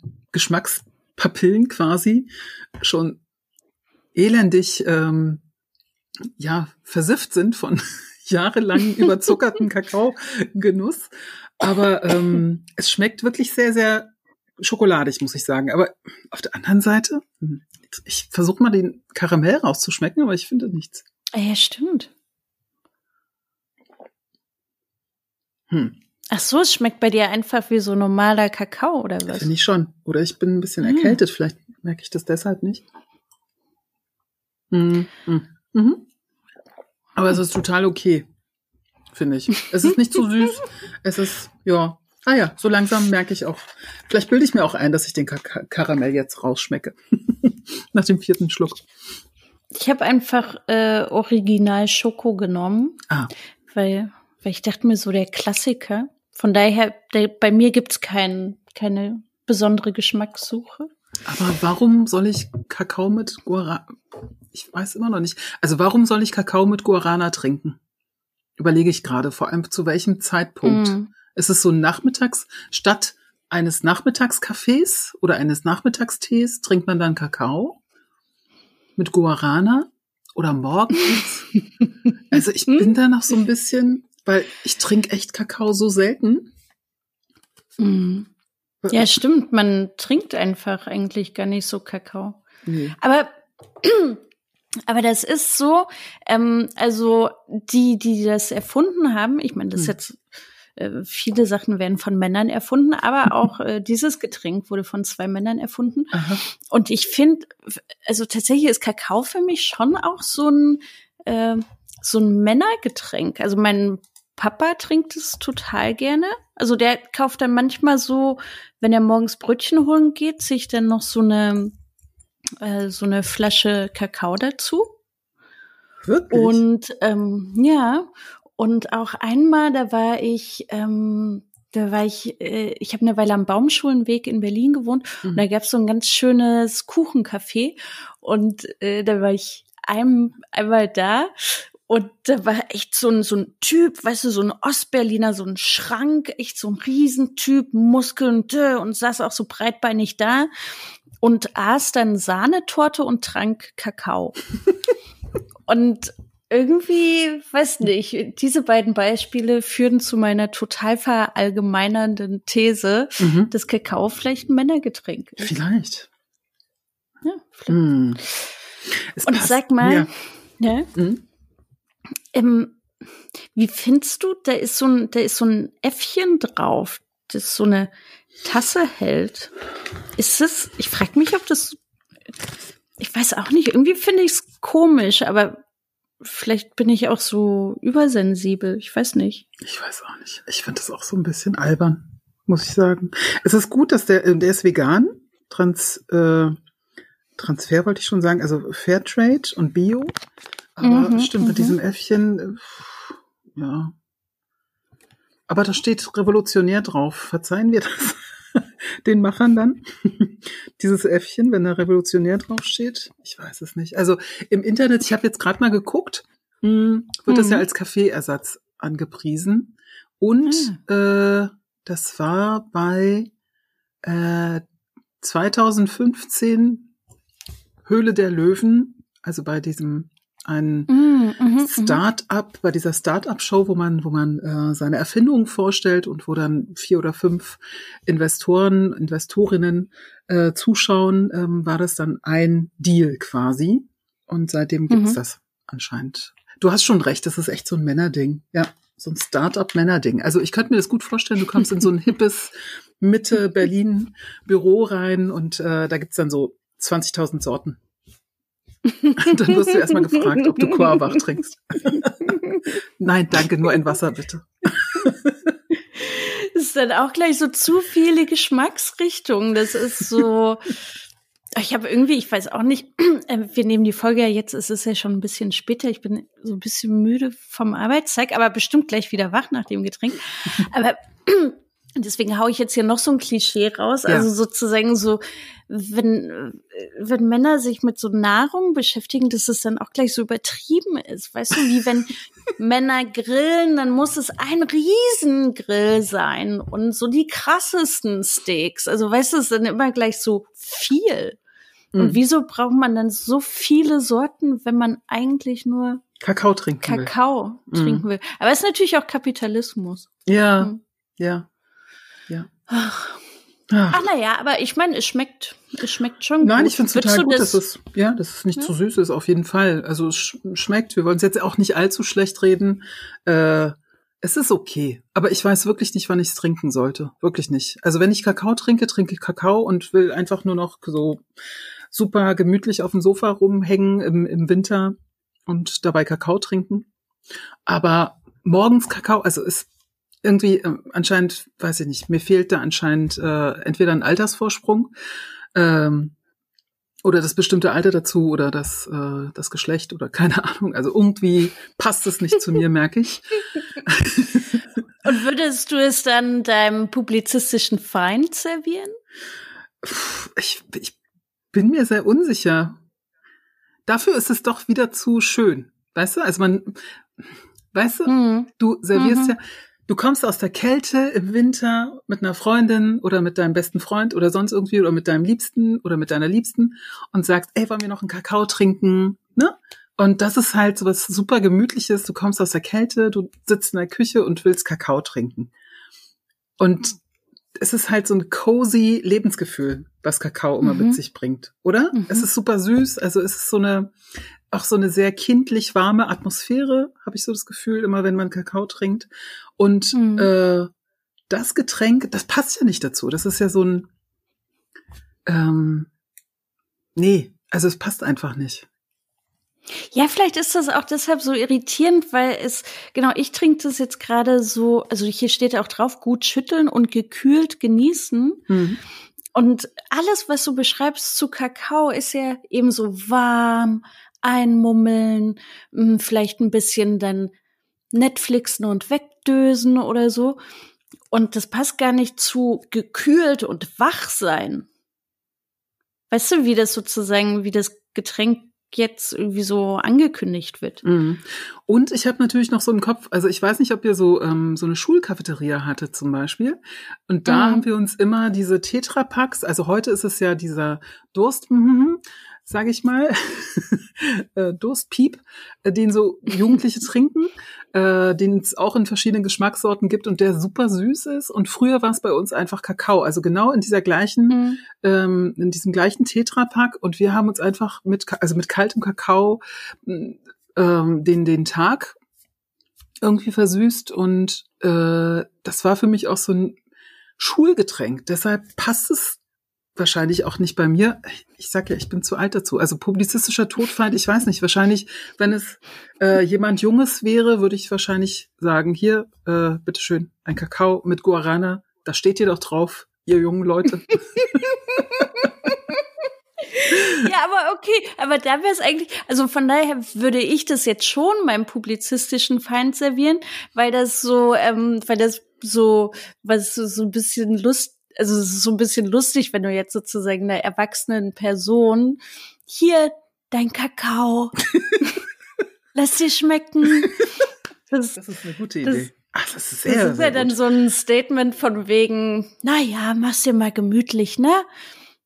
Geschmackspapillen quasi schon elendig ähm, ja versifft sind von jahrelang überzuckerten Kakaogenuss. Aber ähm, es schmeckt wirklich sehr, sehr schokoladig, muss ich sagen. Aber auf der anderen Seite, hm, ich versuche mal den Karamell rauszuschmecken, aber ich finde nichts. Ja, stimmt. Hm. Ach so, es schmeckt bei dir einfach wie so normaler Kakao oder was? Finde ich schon. Oder ich bin ein bisschen hm. erkältet, vielleicht merke ich das deshalb nicht. Mhm. Mhm. Aber es ist total okay, finde ich. Es ist nicht zu süß. Es ist, ja. Ah ja, so langsam merke ich auch. Vielleicht bilde ich mir auch ein, dass ich den Kar Karamell jetzt rausschmecke. Nach dem vierten Schluck. Ich habe einfach äh, Original Schoko genommen, Ah, weil, weil ich dachte mir so der Klassiker. Von daher, der, bei mir gibt's kein, keine besondere Geschmackssuche. aber warum soll ich Kakao mit Guarana? Ich weiß immer noch nicht. Also warum soll ich Kakao mit Guarana trinken? Überlege ich gerade. Vor allem zu welchem Zeitpunkt? Mm. Ist es so nachmittags statt eines Nachmittagskaffees oder eines Nachmittagstees trinkt man dann Kakao mit Guarana oder morgens? also ich bin da noch so ein bisschen, weil ich trinke echt Kakao so selten. Mm. Ja, stimmt. Man trinkt einfach eigentlich gar nicht so Kakao. Nee. Aber, aber das ist so, ähm, also die, die das erfunden haben, ich meine, das ist Hm. jetzt, äh, viele Sachen werden von Männern erfunden, aber auch äh, dieses Getränk wurde von zwei Männern erfunden. Aha. Und ich finde, also tatsächlich ist Kakao für mich schon auch so ein, äh, so ein Männergetränk. Also mein Papa trinkt es total gerne. Also der kauft dann manchmal so, wenn er morgens Brötchen holen geht, sich dann noch so eine, äh, so eine Flasche Kakao dazu. Wirklich? Und ähm, ja, und auch einmal, da war ich, ähm, da war ich, äh, ich habe eine Weile am Baumschulenweg in Berlin gewohnt und Mhm. da gab's so ein ganz schönes Kuchencafé und äh, da war ich ein, einmal da und da war echt so ein, so ein Typ, weißt du, so ein Ostberliner, so ein Schrank, echt so ein Riesentyp, Muskeln dö, und saß auch so breitbeinig da und aß dann Sahnetorte und trank Kakao. und irgendwie, weiß nicht, diese beiden Beispiele führen zu meiner total verallgemeinernden These, Mhm. dass Kakao vielleicht ein Männergetränk ist. Vielleicht. Ja, vielleicht. Hm. Und passt. sag mal, Ja. ja, Mhm. Ähm, wie findest du, da ist so ein, da ist so ein Äffchen drauf, das so eine Tasse hält. Ist das, ich frage mich, ob das, ich weiß auch nicht, irgendwie finde ich es komisch, aber vielleicht bin ich auch so übersensibel, ich weiß nicht. Ich weiß auch nicht. Ich finde das auch so ein bisschen albern, muss ich sagen. Es ist gut, dass der, der ist vegan, trans, äh, Transfer wollte ich schon sagen, also Fairtrade und Bio. Aber Mhm, stimmt, mit mhm. diesem Äffchen, äh, ja. Aber da steht revolutionär drauf. Verzeihen wir das den Machern dann? Dieses Äffchen, wenn da revolutionär drauf steht? Ich weiß es nicht. Also im Internet, ich habe jetzt gerade mal geguckt, mh, wird das Mhm. ja als Kaffeeersatz angepriesen. Und äh, das war bei äh, 2015 Höhle der Löwen, also bei diesem ein Mhm, mhm, mhm. Start-up, bei dieser Start-up-Show, wo man, wo man äh, seine Erfindungen vorstellt und wo dann vier oder fünf Investoren, Investorinnen äh, zuschauen, ähm, war das dann ein Deal quasi. Und seitdem gibt's Mhm. das anscheinend. Du hast schon recht, das ist echt so ein Männerding. Ja, so ein Start-up-Männerding. Also ich könnte mir das gut vorstellen, du kommst in so ein hippes Mitte Berlin Büro rein und äh, da gibt's dann so 20.000 Sorten. dann wirst du erstmal gefragt, ob du Korbach trinkst. Nein, danke, nur ein Wasser bitte. Das ist dann auch gleich so zu viele Geschmacksrichtungen. Das ist so. Ich habe irgendwie, ich weiß auch nicht, äh, wir nehmen die Folge ja jetzt, es ist ja schon ein bisschen später, ich bin so ein bisschen müde vom Arbeitstag, aber bestimmt gleich wieder wach nach dem Getränk. Aber deswegen haue ich jetzt hier noch so ein Klischee raus. Ja. Also sozusagen so, wenn, wenn Männer sich mit so Nahrung beschäftigen, dass es dann auch gleich so übertrieben ist. Weißt du, wie wenn Männer grillen, dann muss es ein Riesengrill sein und so die krassesten Steaks. Also weißt du, es ist dann immer gleich so viel. Und Mhm. wieso braucht man dann so viele Sorten, wenn man eigentlich nur Kakao trinken will. Kakao Mhm. trinken will? Aber es ist natürlich auch Kapitalismus. Ja, Mhm. ja, ja. Ach, Ach, Ach naja, aber ich meine, es schmeckt, es schmeckt schon Nein, gut. ich finde es total gut, das- dass es, ja, dass es nicht zu süß ist, auf jeden Fall. Also es sch schmeckt, wir wollen es jetzt auch nicht allzu schlecht reden. Äh, es ist okay, aber ich weiß wirklich nicht, wann ich es trinken sollte. Wirklich nicht. Also wenn ich Kakao trinke, trinke ich Kakao und will einfach nur noch so super gemütlich auf dem Sofa rumhängen im, im Winter und dabei Kakao trinken. Aber morgens Kakao, also ist irgendwie äh, anscheinend, weiß ich nicht, mir fehlt da anscheinend äh, entweder ein Altersvorsprung ähm, oder das bestimmte Alter dazu oder das, äh, das Geschlecht oder keine Ahnung. Also irgendwie passt es nicht zu mir, merke ich. Und würdest du es dann deinem publizistischen Feind servieren? Ich, ich bin mir sehr unsicher. Dafür ist es doch wieder zu schön. Weißt du? Also man, weißt du, mhm. du servierst mhm. ja, du kommst aus der Kälte im Winter mit einer Freundin oder mit deinem besten Freund oder sonst irgendwie oder mit deinem Liebsten oder mit deiner Liebsten und sagst, ey, wollen wir noch einen Kakao trinken? Ne? Und das ist halt so was super Gemütliches. Du kommst aus der Kälte, du sitzt in der Küche und willst Kakao trinken. Und es ist halt so ein cozy Lebensgefühl, was Kakao immer mhm. mit sich bringt, oder? Mhm. Es ist super süß, also es ist so eine, auch so eine sehr kindlich warme Atmosphäre, habe ich so das Gefühl, immer wenn man Kakao trinkt. Und mhm. äh, das Getränk, das passt ja nicht dazu. Das ist ja so ein, ähm, nee, also es passt einfach nicht. Ja, vielleicht ist das auch deshalb so irritierend, weil es, genau, ich trinke das jetzt gerade so, also hier steht auch drauf, gut schütteln und gekühlt genießen. Mhm. Und alles, was du beschreibst zu Kakao, ist ja eben so warm, einmummeln, hm, vielleicht ein bisschen dann Netflixen und wegdösen oder so. Und das passt gar nicht zu gekühlt und wach sein. Weißt du, wie das sozusagen, wie das Getränk jetzt irgendwie so angekündigt wird. Mhm. Und ich habe natürlich noch so im Kopf, also ich weiß nicht, ob ihr so ähm, so eine Schulcafeteria hattet zum Beispiel. Und da mhm. haben wir uns immer diese Tetrapacks, also heute ist es ja dieser Durst, mhm, sage ich mal, äh, Durstpiep, äh, den so Jugendliche trinken, äh, den es auch in verschiedenen Geschmackssorten gibt und der super süß ist. Und früher war es bei uns einfach Kakao, also genau in dieser gleichen, mhm. ähm, in diesem gleichen Tetrapack. Und wir haben uns einfach mit, also mit kaltem Kakao ähm, den den Tag irgendwie versüßt und äh, das war für mich auch so ein Schulgetränk. Deshalb passt es wahrscheinlich auch nicht bei mir. Ich sag ja, ich bin zu alt dazu. Also publizistischer Todfeind, ich weiß nicht. Wahrscheinlich, wenn es äh, jemand Junges wäre, würde ich wahrscheinlich sagen, hier, äh, bitteschön, ein Kakao mit Guarana. Da steht ihr doch drauf, ihr jungen Leute. ja, aber okay, aber da wäre es eigentlich, also von daher würde ich das jetzt schon meinem publizistischen Feind servieren, weil das so, ähm, weil das so, was so ein bisschen Lust also es ist so ein bisschen lustig, wenn du jetzt sozusagen einer erwachsenen Person hier dein Kakao, lass dir schmecken. Das, das ist eine gute Idee. Das, Ach, das ist sehr, Das ist ja dann so ein Statement von wegen, na ja, mach's dir mal gemütlich, ne?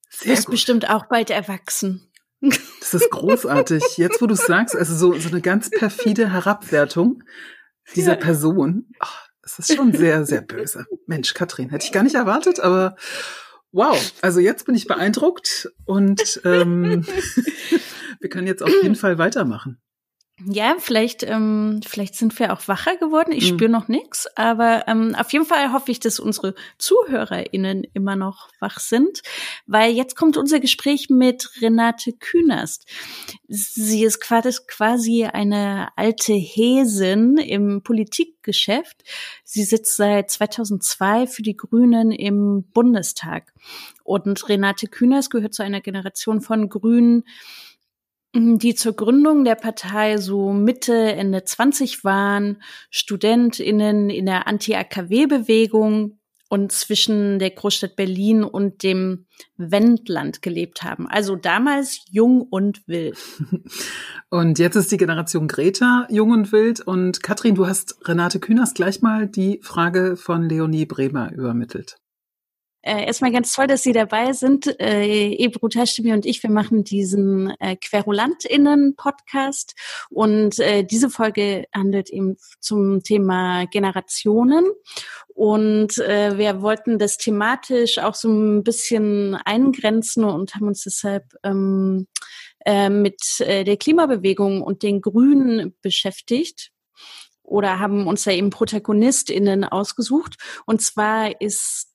Sehr bist gut. bestimmt auch bald erwachsen. Das ist großartig. Jetzt, wo du sagst, also so, so eine ganz perfide Herabwertung dieser ja. Person. Oh, das ist schon sehr, sehr böse. Mensch, Katrin, hätte ich gar nicht erwartet, aber wow. Also jetzt bin ich beeindruckt und ähm, wir können jetzt auf jeden Fall weitermachen. Ja, vielleicht, ähm, vielleicht sind wir auch wacher geworden. Ich mhm. spüre noch nichts, aber ähm, auf jeden Fall hoffe ich, dass unsere ZuhörerInnen immer noch wach sind, weil jetzt kommt unser Gespräch mit Renate Künast. Sie ist quasi eine alte Häsin im Politikgeschäft. Sie sitzt seit 2002 für die Grünen im Bundestag. Und Renate Künast gehört zu einer Generation von Grünen, die zur Gründung der Partei so Mitte, Ende 20 waren, StudentInnen in der Anti-AKW-Bewegung und zwischen der Großstadt Berlin und dem Wendland gelebt haben. Also damals jung und wild. Und jetzt ist die Generation Greta jung und wild. Und Katrin, du hast Renate Künast gleich mal die Frage von Leonie Bremer übermittelt. Äh, erstmal ganz toll, dass Sie dabei sind. Äh, Ebru Tashtimi und ich, wir machen diesen äh, QuerulantInnen-Podcast und äh, diese Folge handelt eben zum Thema Generationen und äh, wir wollten das thematisch auch so ein bisschen eingrenzen und haben uns deshalb ähm, äh, mit äh, der Klimabewegung und den Grünen beschäftigt oder haben uns da eben ProtagonistInnen ausgesucht. Und zwar ist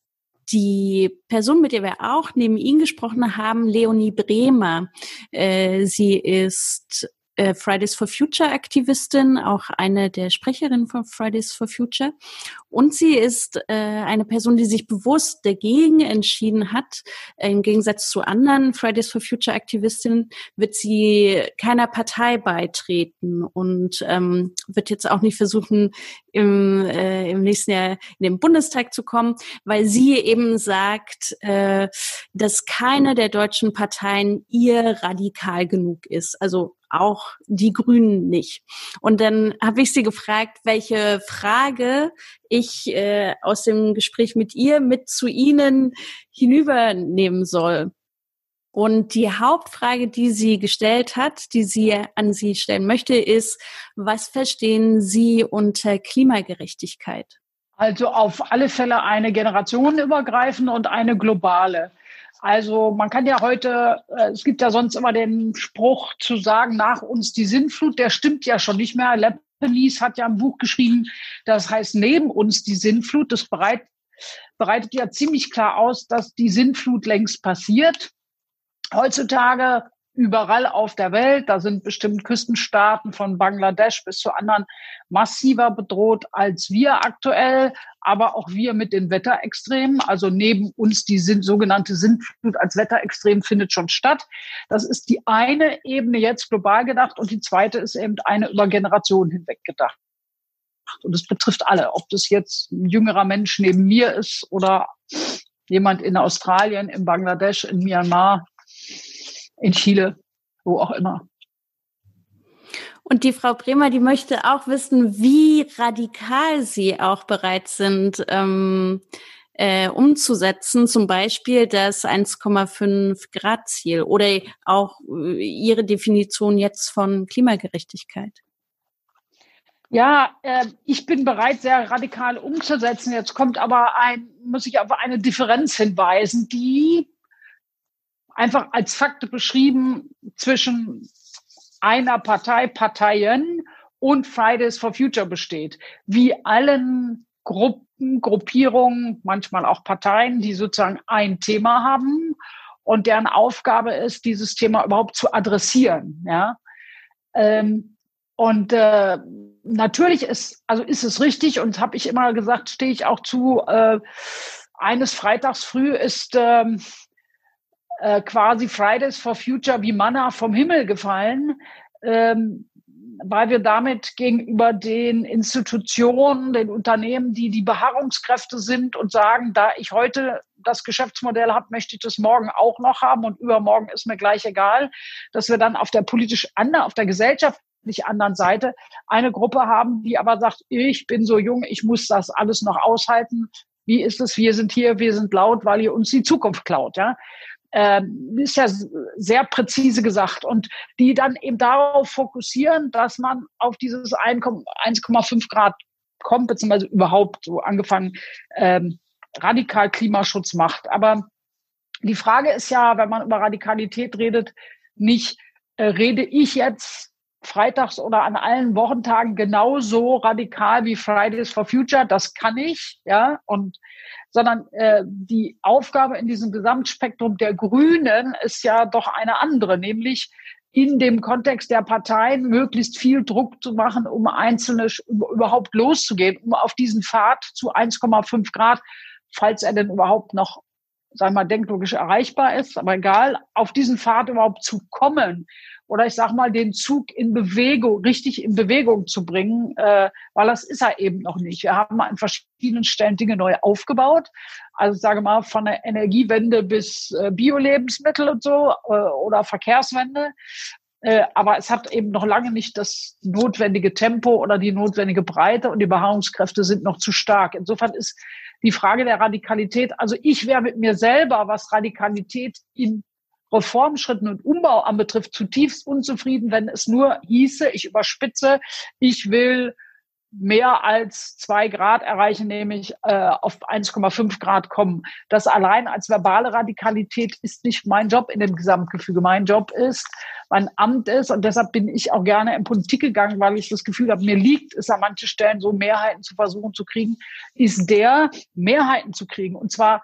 die Person, mit der wir auch neben Ihnen gesprochen haben, Leonie Bremer. Äh, sie ist äh, Fridays for Future Aktivistin, auch eine der Sprecherinnen von Fridays for Future. Und sie ist äh, eine Person, die sich bewusst dagegen entschieden hat. Im Gegensatz zu anderen Fridays for Future Aktivistinnen wird sie keiner Partei beitreten und ähm, wird jetzt auch nicht versuchen, im, äh, im nächsten Jahr in den Bundestag zu kommen, weil sie eben sagt, äh, dass keine der deutschen Parteien ihr radikal genug ist. Also auch die Grünen nicht. Und dann habe ich sie gefragt, welche Frage ich äh, aus dem Gespräch mit ihr mit zu Ihnen hinübernehmen soll. Und die Hauptfrage, die sie gestellt hat, die sie an Sie stellen möchte, ist, was verstehen Sie unter Klimagerechtigkeit? Also auf alle Fälle eine generationenübergreifende und eine globale. Also man kann ja heute, äh, es gibt ja sonst immer den Spruch zu sagen, nach uns die Sintflut, der stimmt ja schon nicht mehr. Lepenies hat ja ein Buch geschrieben, das heißt neben uns die Sintflut. Das bereit, bereitet ja ziemlich klar aus, dass die Sintflut längst passiert. Heutzutage überall auf der Welt. Da sind bestimmt Küstenstaaten von Bangladesch bis zu anderen massiver bedroht als wir aktuell, aber auch wir mit den Wetterextremen. Also neben uns die sind, sogenannte Sintflut als Wetterextrem findet schon statt. Das ist die eine Ebene jetzt global gedacht und die zweite ist eben eine über Generationen hinweg gedacht. Und es betrifft alle, ob das jetzt ein jüngerer Mensch neben mir ist oder jemand in Australien, in Bangladesch, in Myanmar, in Chile, wo auch immer. Und die Frau Bremer, die möchte auch wissen, wie radikal Sie auch bereit sind, ähm, äh, umzusetzen, zum Beispiel das 1,5 Grad Ziel oder auch äh, Ihre Definition jetzt von Klimagerechtigkeit. Ja, äh, ich bin bereit, sehr radikal umzusetzen. Jetzt kommt aber ein, muss ich auf eine Differenz hinweisen, die einfach als Fakte beschrieben zwischen einer Partei, Parteien und Fridays for Future besteht. Wie allen Gruppen, Gruppierungen, manchmal auch Parteien, die sozusagen ein Thema haben und deren Aufgabe ist, dieses Thema überhaupt zu adressieren. Ja. Ähm, und äh, natürlich ist, also ist es richtig und habe ich immer gesagt, stehe ich auch zu. Äh, eines Freitags früh ist ähm, äh, quasi Fridays for Future wie Manna vom Himmel gefallen, ähm, weil wir damit gegenüber den Institutionen, den Unternehmen, die die Beharrungskräfte sind und sagen, da ich heute das Geschäftsmodell habe, möchte ich das morgen auch noch haben und übermorgen ist mir gleich egal, dass wir dann auf der politisch anderen, auf der gesellschaftlich anderen Seite eine Gruppe haben, die aber sagt, ich bin so jung, ich muss das alles noch aushalten. Wie ist es? Wir sind hier, wir sind laut, weil ihr uns die Zukunft klaut, ja äh, ist ja sehr präzise gesagt und die dann eben darauf fokussieren, dass man auf dieses 1,5 Grad kommt, beziehungsweise überhaupt so angefangen ähm, radikal Klimaschutz macht. Aber die Frage ist ja, wenn man über Radikalität redet, nicht äh, rede ich jetzt freitags oder an allen Wochentagen genauso radikal wie Fridays for Future. Das kann ich, ja, und sondern äh, die Aufgabe in diesem Gesamtspektrum der Grünen ist ja doch eine andere, nämlich in dem Kontext der Parteien möglichst viel Druck zu machen, um einzelne überhaupt loszugehen, um auf diesen Pfad zu 1,5 Grad, falls er denn überhaupt noch, sagen wir mal, denklogisch erreichbar ist, aber egal, auf diesen Pfad überhaupt zu kommen oder ich sag mal, den Zug in Bewegung, richtig in Bewegung zu bringen, äh, weil das ist er eben noch nicht. Wir haben an verschiedenen Stellen Dinge neu aufgebaut. Also sage mal, von der Energiewende bis äh, Bio-Lebensmittel und so äh, oder Verkehrswende. Äh, aber es hat eben noch lange nicht das notwendige Tempo oder die notwendige Breite und die Beharrungskräfte sind noch zu stark. Insofern ist die Frage der Radikalität, also ich wäre mit mir selber, was Radikalität in Reformschritten und Umbau anbetrifft, zutiefst unzufrieden, wenn es nur hieße, ich überspitze, ich will mehr als zwei Grad erreichen, nämlich äh, auf 1,5 Grad kommen. Das allein als verbale Radikalität ist nicht mein Job in dem Gesamtgefüge. Mein Job ist, mein Amt ist, und deshalb bin ich auch gerne in Politik gegangen, weil ich das Gefühl habe, mir liegt es an manchen Stellen so, Mehrheiten zu versuchen zu kriegen, ist der, Mehrheiten zu kriegen. Und zwar,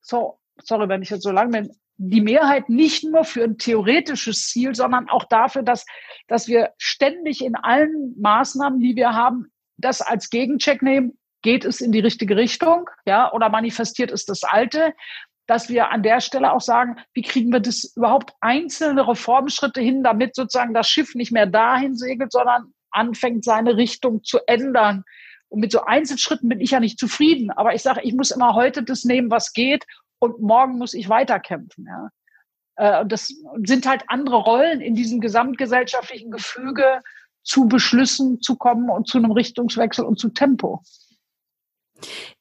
so, sorry, wenn ich jetzt so lang bin, die Mehrheit nicht nur für ein theoretisches Ziel, sondern auch dafür, dass, dass wir ständig in allen Maßnahmen, die wir haben, das als Gegencheck nehmen. Geht es in die richtige Richtung? Ja, oder manifestiert es das Alte? Dass wir an der Stelle auch sagen, wie kriegen wir das überhaupt einzelne Reformschritte hin, damit sozusagen das Schiff nicht mehr dahin segelt, sondern anfängt, seine Richtung zu ändern. Und mit so Einzelschritten bin ich ja nicht zufrieden. Aber ich sage, ich muss immer heute das nehmen, was geht und morgen muss ich weiterkämpfen. Ja. Äh, das sind halt andere Rollen in diesem gesamtgesellschaftlichen Gefüge zu Beschlüssen zu kommen und zu einem Richtungswechsel und zu Tempo.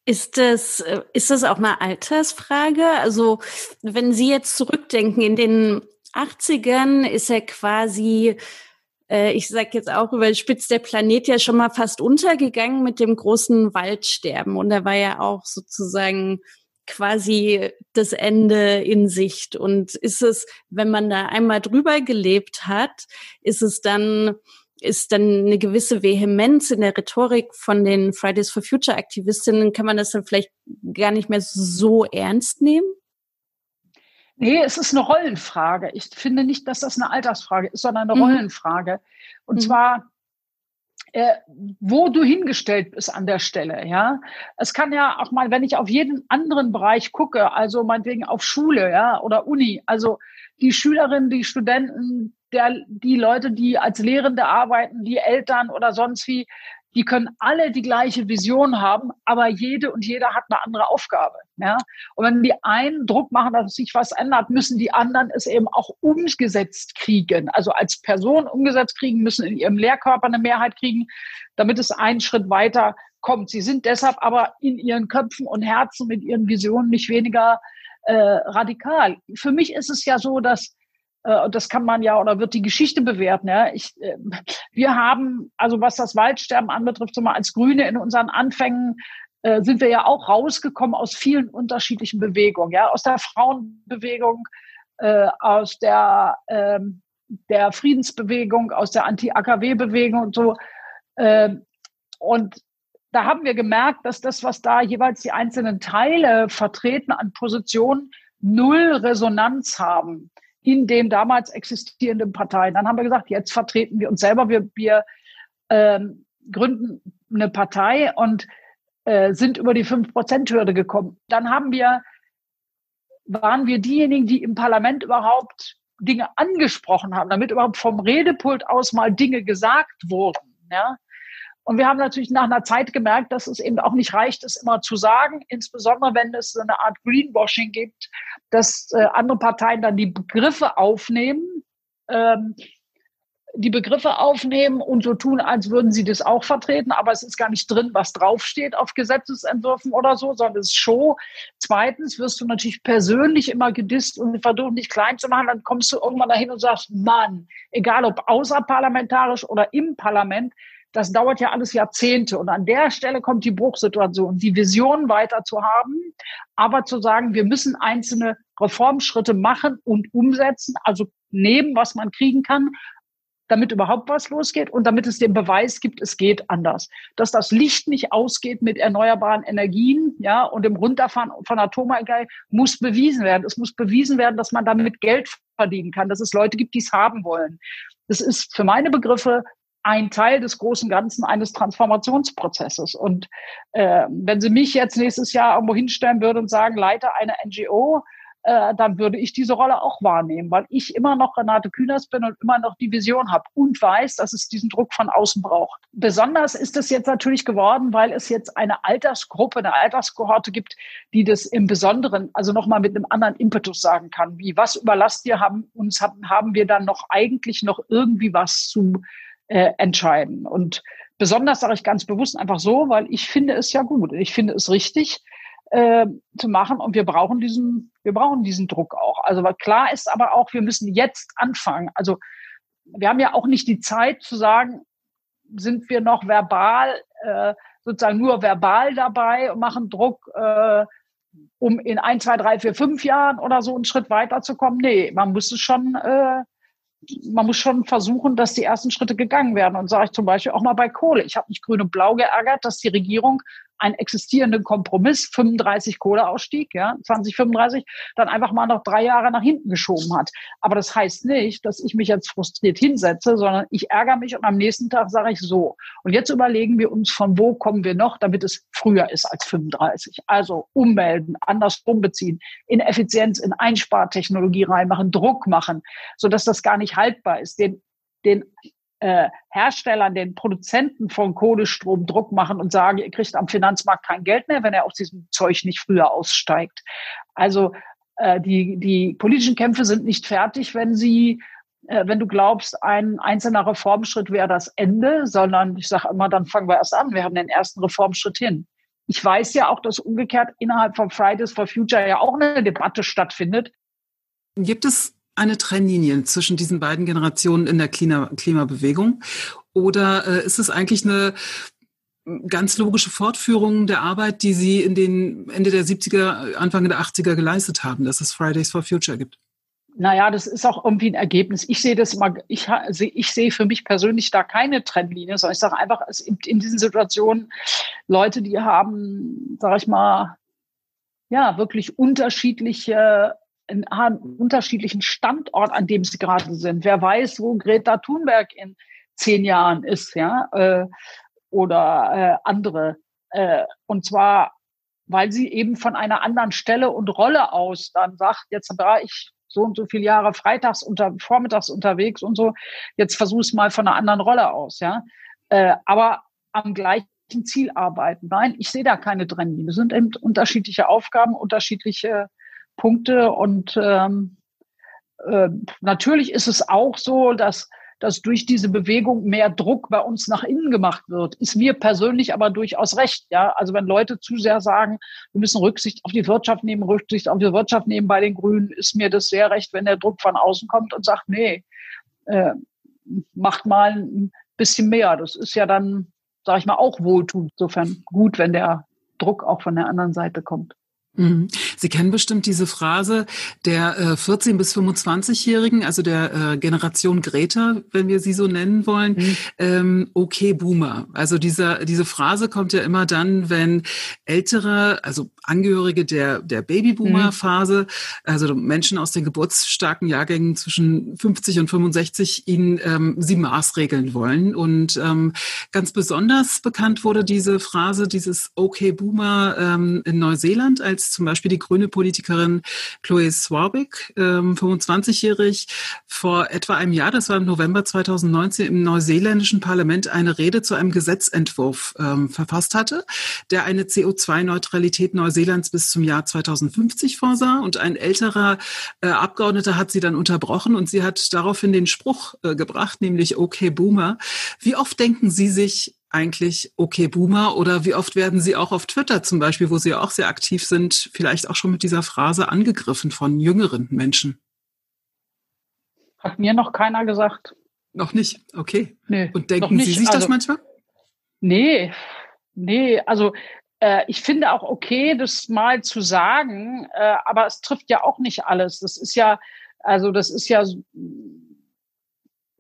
Ist das, äh, ist das auch eine Altersfrage? Also, wenn Sie jetzt zurückdenken, in den 80ern ist ja quasi, äh, ich sage jetzt auch überspitzt, der Planet ja schon mal fast untergegangen mit dem großen Waldsterben. Und da war ja auch sozusagen quasi das Ende in Sicht. Und ist es, wenn man da einmal drüber gelebt hat, ist es dann, ist dann eine gewisse Vehemenz in der Rhetorik von den Fridays for Future Aktivistinnen, kann man das dann vielleicht gar nicht mehr so ernst nehmen? Nee, es ist eine Rollenfrage. Ich finde nicht, dass das eine Altersfrage ist, sondern eine mhm. Rollenfrage. Und mhm. zwar, äh, wo du hingestellt bist an der Stelle, ja. Es kann ja auch mal, wenn ich auf jeden anderen Bereich gucke, also meinetwegen auf Schule, ja, oder Uni, also die Schülerinnen, die Studenten, der, die Leute, die als Lehrende arbeiten, die Eltern oder sonst wie, die können alle die gleiche Vision haben, aber jede und jeder hat eine andere Aufgabe. Ja? Und wenn die einen Druck machen, dass sich was ändert, müssen die anderen es eben auch umgesetzt kriegen. Also als Person umgesetzt kriegen, müssen in ihrem Lehrkörper eine Mehrheit kriegen, damit es einen Schritt weiter kommt. Sie sind deshalb aber in ihren Köpfen und Herzen mit ihren Visionen nicht weniger äh, radikal. Für mich ist es ja so, dass und das kann man ja oder wird die Geschichte bewerten. Ja. Ich, äh, wir haben, also was das Waldsterben anbetrifft, so mal als Grüne in unseren Anfängen äh, sind wir ja auch rausgekommen aus vielen unterschiedlichen Bewegungen, ja, aus der Frauenbewegung, äh, aus der äh, der Friedensbewegung, aus der Anti-AKW-Bewegung und so. Äh, und da haben wir gemerkt, dass das, was da jeweils die einzelnen Teile vertreten an Positionen, null Resonanz haben in den damals existierenden Parteien. Dann haben wir gesagt, jetzt vertreten wir uns selber, wir, wir ähm, gründen eine Partei und äh, sind über die 5-Prozent-Hürde gekommen. Dann haben wir, waren wir diejenigen, die im Parlament überhaupt Dinge angesprochen haben, damit überhaupt vom Redepult aus mal Dinge gesagt wurden. Ja? Und wir haben natürlich nach einer Zeit gemerkt, dass es eben auch nicht reicht, es immer zu sagen, insbesondere wenn es so eine Art Greenwashing gibt, dass äh, andere Parteien dann die Begriffe aufnehmen, ähm, die Begriffe aufnehmen und so tun, als würden sie das auch vertreten, aber es ist gar nicht drin, was draufsteht auf Gesetzesentwürfen oder so, sondern es ist Show. Zweitens wirst du natürlich persönlich immer gedisst und versuchen, dich klein zu machen, dann kommst du irgendwann dahin und sagst, Mann, egal ob außerparlamentarisch oder im Parlament, das dauert ja alles Jahrzehnte. Und an der Stelle kommt die Bruchsituation, die Vision weiter zu haben, aber zu sagen, wir müssen einzelne Reformschritte machen und umsetzen, also nehmen, was man kriegen kann, damit überhaupt was losgeht und damit es den Beweis gibt, es geht anders. Dass das Licht nicht ausgeht mit erneuerbaren Energien, ja, und dem Runterfahren von Atomenergie muss bewiesen werden. Es muss bewiesen werden, dass man damit Geld verdienen kann, dass es Leute gibt, die es haben wollen. Das ist für meine Begriffe ein Teil des großen Ganzen eines Transformationsprozesses. Und äh, wenn Sie mich jetzt nächstes Jahr irgendwo hinstellen würden und sagen, leite eine NGO, äh, dann würde ich diese Rolle auch wahrnehmen, weil ich immer noch Renate Künast bin und immer noch die Vision habe und weiß, dass es diesen Druck von außen braucht. Besonders ist es jetzt natürlich geworden, weil es jetzt eine Altersgruppe, eine Alterskohorte gibt, die das im Besonderen, also nochmal mit einem anderen Impetus sagen kann, wie was überlasst wir haben, uns haben, haben wir dann noch eigentlich noch irgendwie was zu äh, entscheiden. Und besonders sage ich ganz bewusst einfach so, weil ich finde es ja gut. Ich finde es richtig äh, zu machen und wir brauchen diesen, wir brauchen diesen Druck auch. Also weil klar ist aber auch, wir müssen jetzt anfangen. Also wir haben ja auch nicht die Zeit zu sagen, sind wir noch verbal, äh, sozusagen nur verbal dabei und machen Druck, äh, um in ein, zwei, drei, vier, fünf Jahren oder so einen Schritt weiterzukommen. Nee, man muss es schon äh, man muss schon versuchen, dass die ersten Schritte gegangen werden. Und sage ich zum Beispiel auch mal bei Kohle. Ich habe mich grün und blau geärgert, dass die Regierung einen existierenden Kompromiss, 35 Kohleausstieg, ja, 2035, dann einfach mal noch drei Jahre nach hinten geschoben hat. Aber das heißt nicht, dass ich mich jetzt frustriert hinsetze, sondern ich ärgere mich und am nächsten Tag sage ich so. Und jetzt überlegen wir uns, von wo kommen wir noch, damit es früher ist als 35. Also ummelden, andersrum beziehen, in Effizienz, in Einspartechnologie reinmachen, Druck machen, sodass das gar nicht haltbar ist. Den, den äh, Herstellern, den Produzenten von Kohlestrom Druck machen und sagen, ihr kriegt am Finanzmarkt kein Geld mehr, wenn er aus diesem Zeug nicht früher aussteigt. Also äh, die, die politischen Kämpfe sind nicht fertig, wenn sie äh, wenn du glaubst, ein einzelner Reformschritt wäre das Ende, sondern ich sage immer, dann fangen wir erst an. Wir haben den ersten Reformschritt hin. Ich weiß ja auch, dass umgekehrt innerhalb von Fridays for Future ja auch eine Debatte stattfindet. Gibt es eine Trennlinie zwischen diesen beiden Generationen in der Klima Klimabewegung? Oder äh, ist es eigentlich eine ganz logische Fortführung der Arbeit, die Sie in den Ende der 70er, Anfang der 80er geleistet haben, dass es Fridays for Future gibt? Naja, das ist auch irgendwie ein Ergebnis. Ich sehe das immer, ich, ich sehe für mich persönlich da keine Trennlinie, sondern ich sage einfach, es in, in diesen Situationen Leute, die haben, sage ich mal, ja, wirklich unterschiedliche einen unterschiedlichen Standort, an dem sie gerade sind. Wer weiß, wo Greta Thunberg in zehn Jahren ist, ja, äh, oder äh, andere. Äh, und zwar, weil sie eben von einer anderen Stelle und Rolle aus dann sagt, jetzt war ich so und so viele Jahre freitags unter vormittags unterwegs und so, jetzt versuch es mal von einer anderen Rolle aus, ja. Äh, aber am gleichen Ziel arbeiten. Nein, ich sehe da keine Trennlinie. Das sind eben unterschiedliche Aufgaben, unterschiedliche Punkte. Und ähm, äh, natürlich ist es auch so, dass dass durch diese Bewegung mehr Druck bei uns nach innen gemacht wird, ist mir persönlich aber durchaus recht. Ja, also wenn Leute zu sehr sagen, wir müssen Rücksicht auf die Wirtschaft nehmen, Rücksicht auf die Wirtschaft nehmen bei den Grünen, ist mir das sehr recht, wenn der Druck von außen kommt und sagt, nee, äh, macht mal ein bisschen mehr. Das ist ja dann, sage ich mal, auch wohltuend. Insofern gut, wenn der Druck auch von der anderen Seite kommt. Mhm. Sie kennen bestimmt diese Phrase der äh, 14- bis 25-Jährigen, also der äh, Generation Greta, wenn wir sie so nennen wollen. Mhm. Ähm, okay, Boomer. Also dieser, diese Phrase kommt ja immer dann, wenn ältere, also Angehörige der, der Babyboomer-Phase, also Menschen aus den geburtsstarken Jahrgängen zwischen 50 und 65, ihnen ähm, sie maßregeln wollen. Und ähm, ganz besonders bekannt wurde diese Phrase, dieses Okay, Boomer ähm, in Neuseeland als zum Beispiel die grüne Politikerin Chloe Swarbrick, ähm, 25-jährig, vor etwa einem Jahr, das war im November 2019, im neuseeländischen Parlament eine Rede zu einem Gesetzentwurf ähm, verfasst hatte, der eine CO2-Neutralität Neuseelands bis zum Jahr 2050 vorsah. Und ein älterer äh, Abgeordneter hat sie dann unterbrochen und sie hat daraufhin den Spruch äh, gebracht, nämlich Okay Boomer. Wie oft denken Sie sich, eigentlich okay Boomer oder wie oft werden Sie auch auf Twitter zum Beispiel, wo Sie auch sehr aktiv sind, vielleicht auch schon mit dieser Phrase angegriffen von jüngeren Menschen? Hat mir noch keiner gesagt. Noch nicht, okay. Nee, Und denken Sie sich also, das manchmal? Nee, nee, also äh, ich finde auch okay, das mal zu sagen, äh, aber es trifft ja auch nicht alles. Das ist ja, also das ist ja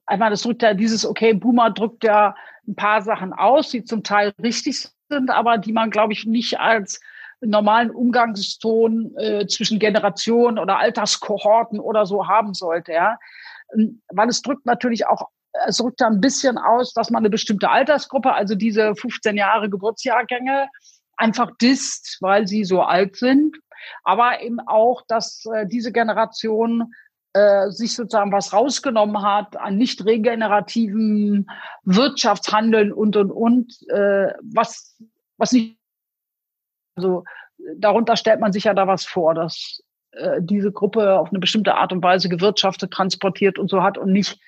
einmal, das drückt ja dieses okay, Boomer drückt ja ein paar Sachen aus, die zum Teil richtig sind, aber die man, glaube ich, nicht als normalen Umgangston äh, zwischen Generationen oder Alterskohorten oder so haben sollte, ja. Ähm, weil es drückt natürlich auch, es drückt da ein bisschen aus, dass man eine bestimmte Altersgruppe, also diese 15 Jahre Geburtsjahrgänge, einfach disst, weil sie so alt sind. Aber eben auch, dass äh, diese Generation äh, sich sozusagen was rausgenommen hat an nicht regenerativen Wirtschaftshandeln und und und, äh, was was nicht also darunter stellt man sich ja da was vor, dass äh, diese Gruppe auf eine bestimmte Art und Weise gewirtschaftet, transportiert und so hat und nicht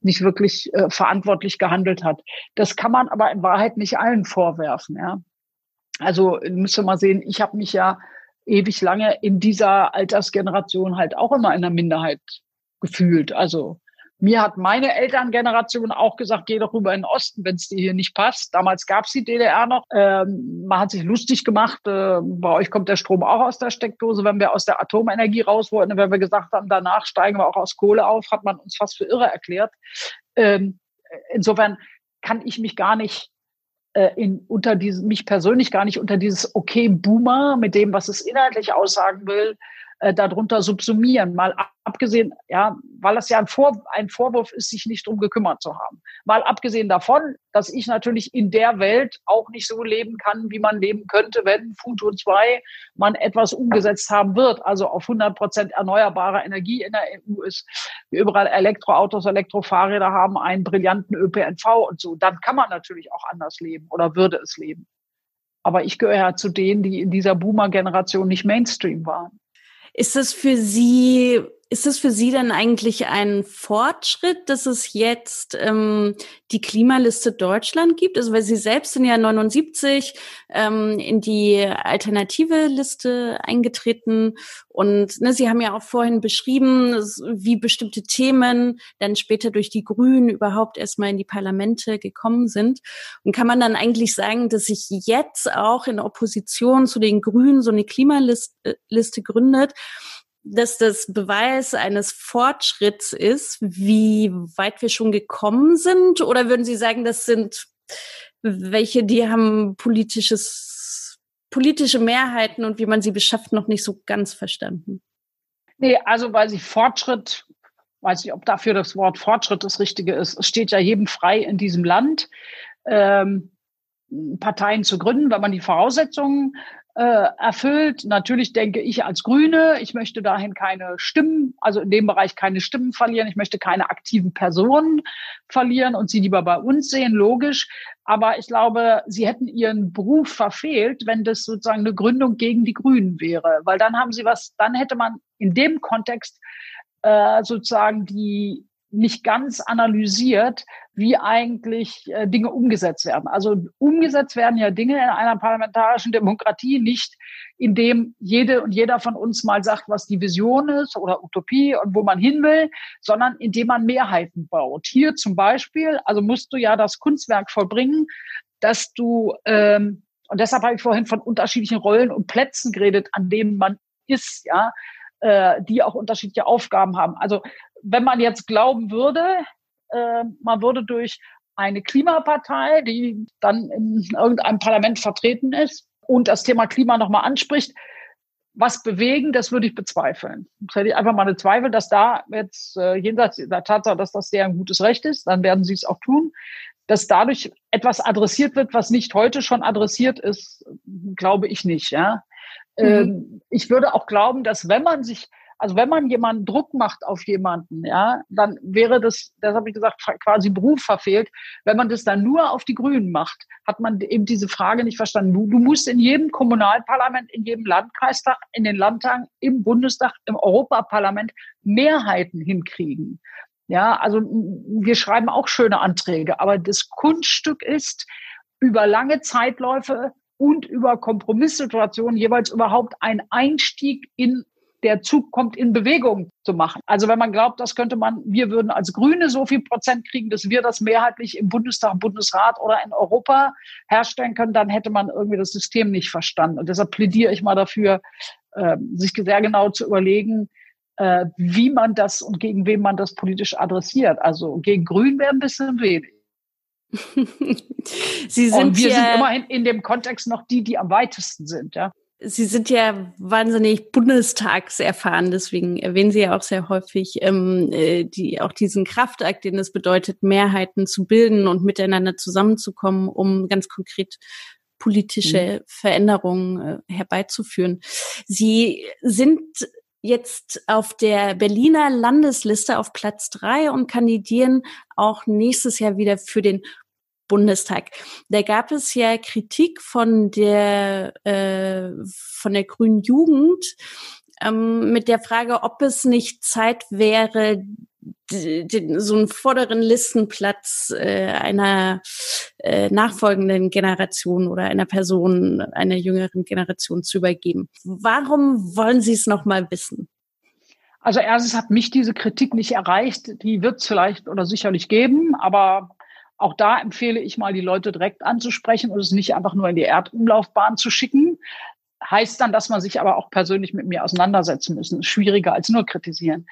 nicht wirklich äh, verantwortlich gehandelt hat. Das kann man aber in Wahrheit nicht allen vorwerfen. Ja. Also müsste mal sehen, ich habe mich ja ewig lange in dieser Altersgeneration halt auch immer in der Minderheit gefühlt. Also mir hat meine Elterngeneration auch gesagt, geh doch rüber in den Osten, wenn es dir hier nicht passt. Damals gab es die DDR noch. Ähm, man hat sich lustig gemacht. Äh, bei euch kommt der Strom auch aus der Steckdose. Wenn wir aus der Atomenergie raus wollten, wenn wir gesagt haben, danach steigen wir auch aus Kohle auf, hat man uns fast für irre erklärt. Ähm, insofern kann ich mich gar nicht äh, in, unter diesem, mich persönlich gar nicht unter dieses Okay Boomer mit dem, was es inhaltlich aussagen will, äh, darunter subsumieren. Mal abgesehen, ja, weil das ja ein, Vor ein Vorwurf ist, sich nicht drum gekümmert zu haben. Mal abgesehen davon, dass ich natürlich in der Welt auch nicht so leben kann, wie man leben könnte, wenn Futur 2 man etwas umgesetzt haben wird, also auf 100 Prozent erneuerbare Energie in der EU ist, wir überall Elektroautos, Elektrofahrräder haben, einen brillanten ÖPNV und so, dann kann man natürlich auch anders leben oder würde es leben. Aber ich gehöre ja zu denen, die in dieser Boomer-Generation nicht Mainstream waren. Ist das für Sie, ist das für Sie dann eigentlich ein Fortschritt, dass es jetzt ähm, die Klimaliste Deutschland gibt? Also weil Sie selbst sind ja 79 ähm, in die alternative Liste eingetreten und ne, Sie haben ja auch vorhin beschrieben, wie bestimmte Themen dann später durch die Grünen überhaupt erstmal in die Parlamente gekommen sind. Und kann man dann eigentlich sagen, dass sich jetzt auch in Opposition zu den Grünen so eine Klimaliste äh, gründet, dass das Beweis eines Fortschritts ist, wie weit wir schon gekommen sind? Oder würden Sie sagen, das sind welche, die haben politisches, politische Mehrheiten und wie man sie beschafft, noch nicht so ganz verstanden? Nee, also weil sie Fortschritt, weiß ich, ob dafür das Wort Fortschritt das Richtige ist. Es steht ja jedem frei in diesem Land, ähm, Parteien zu gründen, wenn man die Voraussetzungen äh, erfüllt. Natürlich denke ich als Grüne, ich möchte dahin keine Stimmen, also in dem Bereich keine Stimmen verlieren. Ich möchte keine aktiven Personen verlieren und sie lieber bei uns sehen, logisch. Aber ich glaube, sie hätten ihren Beruf verfehlt, wenn das sozusagen eine Gründung gegen die Grünen wäre, weil dann haben sie was, dann hätte man in dem Kontext äh, sozusagen die nicht ganz analysiert, wie eigentlich äh, Dinge umgesetzt werden. Also umgesetzt werden ja Dinge in einer parlamentarischen Demokratie nicht, indem jede und jeder von uns mal sagt, was die Vision ist oder Utopie und wo man hin will, sondern indem man Mehrheiten baut. Hier zum Beispiel, also musst du ja das Kunstwerk vollbringen, dass du, ähm, und deshalb habe ich vorhin von unterschiedlichen Rollen und Plätzen geredet, an denen man ist, ja, äh, die auch unterschiedliche Aufgaben haben. Also wenn man jetzt glauben würde, äh, man würde durch eine Klimapartei, die dann in irgendeinem Parlament vertreten ist und das Thema Klima nochmal anspricht, was bewegen, das würde ich bezweifeln. Das hätte ich einfach mal eine Zweifel, dass da jetzt äh, jenseits der Tatsache, dass das sehr ein gutes Recht ist, dann werden sie es auch tun, dass dadurch etwas adressiert wird, was nicht heute schon adressiert ist, glaube ich nicht. Ja, mhm. ähm, ich würde auch glauben, dass wenn man sich also wenn man jemanden Druck macht auf jemanden, ja, dann wäre das, das habe ich gesagt, quasi Beruf verfehlt. Wenn man das dann nur auf die Grünen macht, hat man eben diese Frage nicht verstanden. Du, du musst in jedem Kommunalparlament, in jedem Landkreistag, in den Landtagen, im Bundestag, im Europaparlament Mehrheiten hinkriegen. Ja, also wir schreiben auch schöne Anträge, aber das Kunststück ist, über lange Zeitläufe und über Kompromisssituationen jeweils überhaupt ein Einstieg in der Zug kommt in Bewegung zu machen. Also wenn man glaubt, das könnte man, wir würden als Grüne so viel Prozent kriegen, dass wir das mehrheitlich im Bundestag, Bundesrat oder in Europa herstellen können, dann hätte man irgendwie das System nicht verstanden. Und deshalb plädiere ich mal dafür, äh, sich sehr genau zu überlegen, äh, wie man das und gegen wen man das politisch adressiert. Also gegen Grün wäre ein bisschen wenig. Sie sind und wir sind immerhin in dem Kontext noch die, die am weitesten sind, ja. Sie sind ja wahnsinnig bundestagserfahren, deswegen erwähnen Sie ja auch sehr häufig ähm, äh, die, auch diesen Kraftakt, den es bedeutet, Mehrheiten zu bilden und miteinander zusammenzukommen, um ganz konkret politische mhm. Veränderungen äh, herbeizuführen. Sie sind jetzt auf der Berliner Landesliste auf Platz drei und kandidieren auch nächstes Jahr wieder für den Bundestag. Da gab es ja Kritik von der äh, von der Grünen Jugend ähm, mit der Frage, ob es nicht Zeit wäre, den, so einen vorderen Listenplatz äh, einer äh, nachfolgenden Generation oder einer Person einer jüngeren Generation zu übergeben. Warum wollen Sie es noch mal wissen? Also erstens hat mich diese Kritik nicht erreicht. Die wird es vielleicht oder sicherlich geben, aber auch da empfehle ich mal, die Leute direkt anzusprechen und es nicht einfach nur in die Erdumlaufbahn zu schicken. Heißt dann, dass man sich aber auch persönlich mit mir auseinandersetzen müssen. Ist schwieriger als nur kritisieren.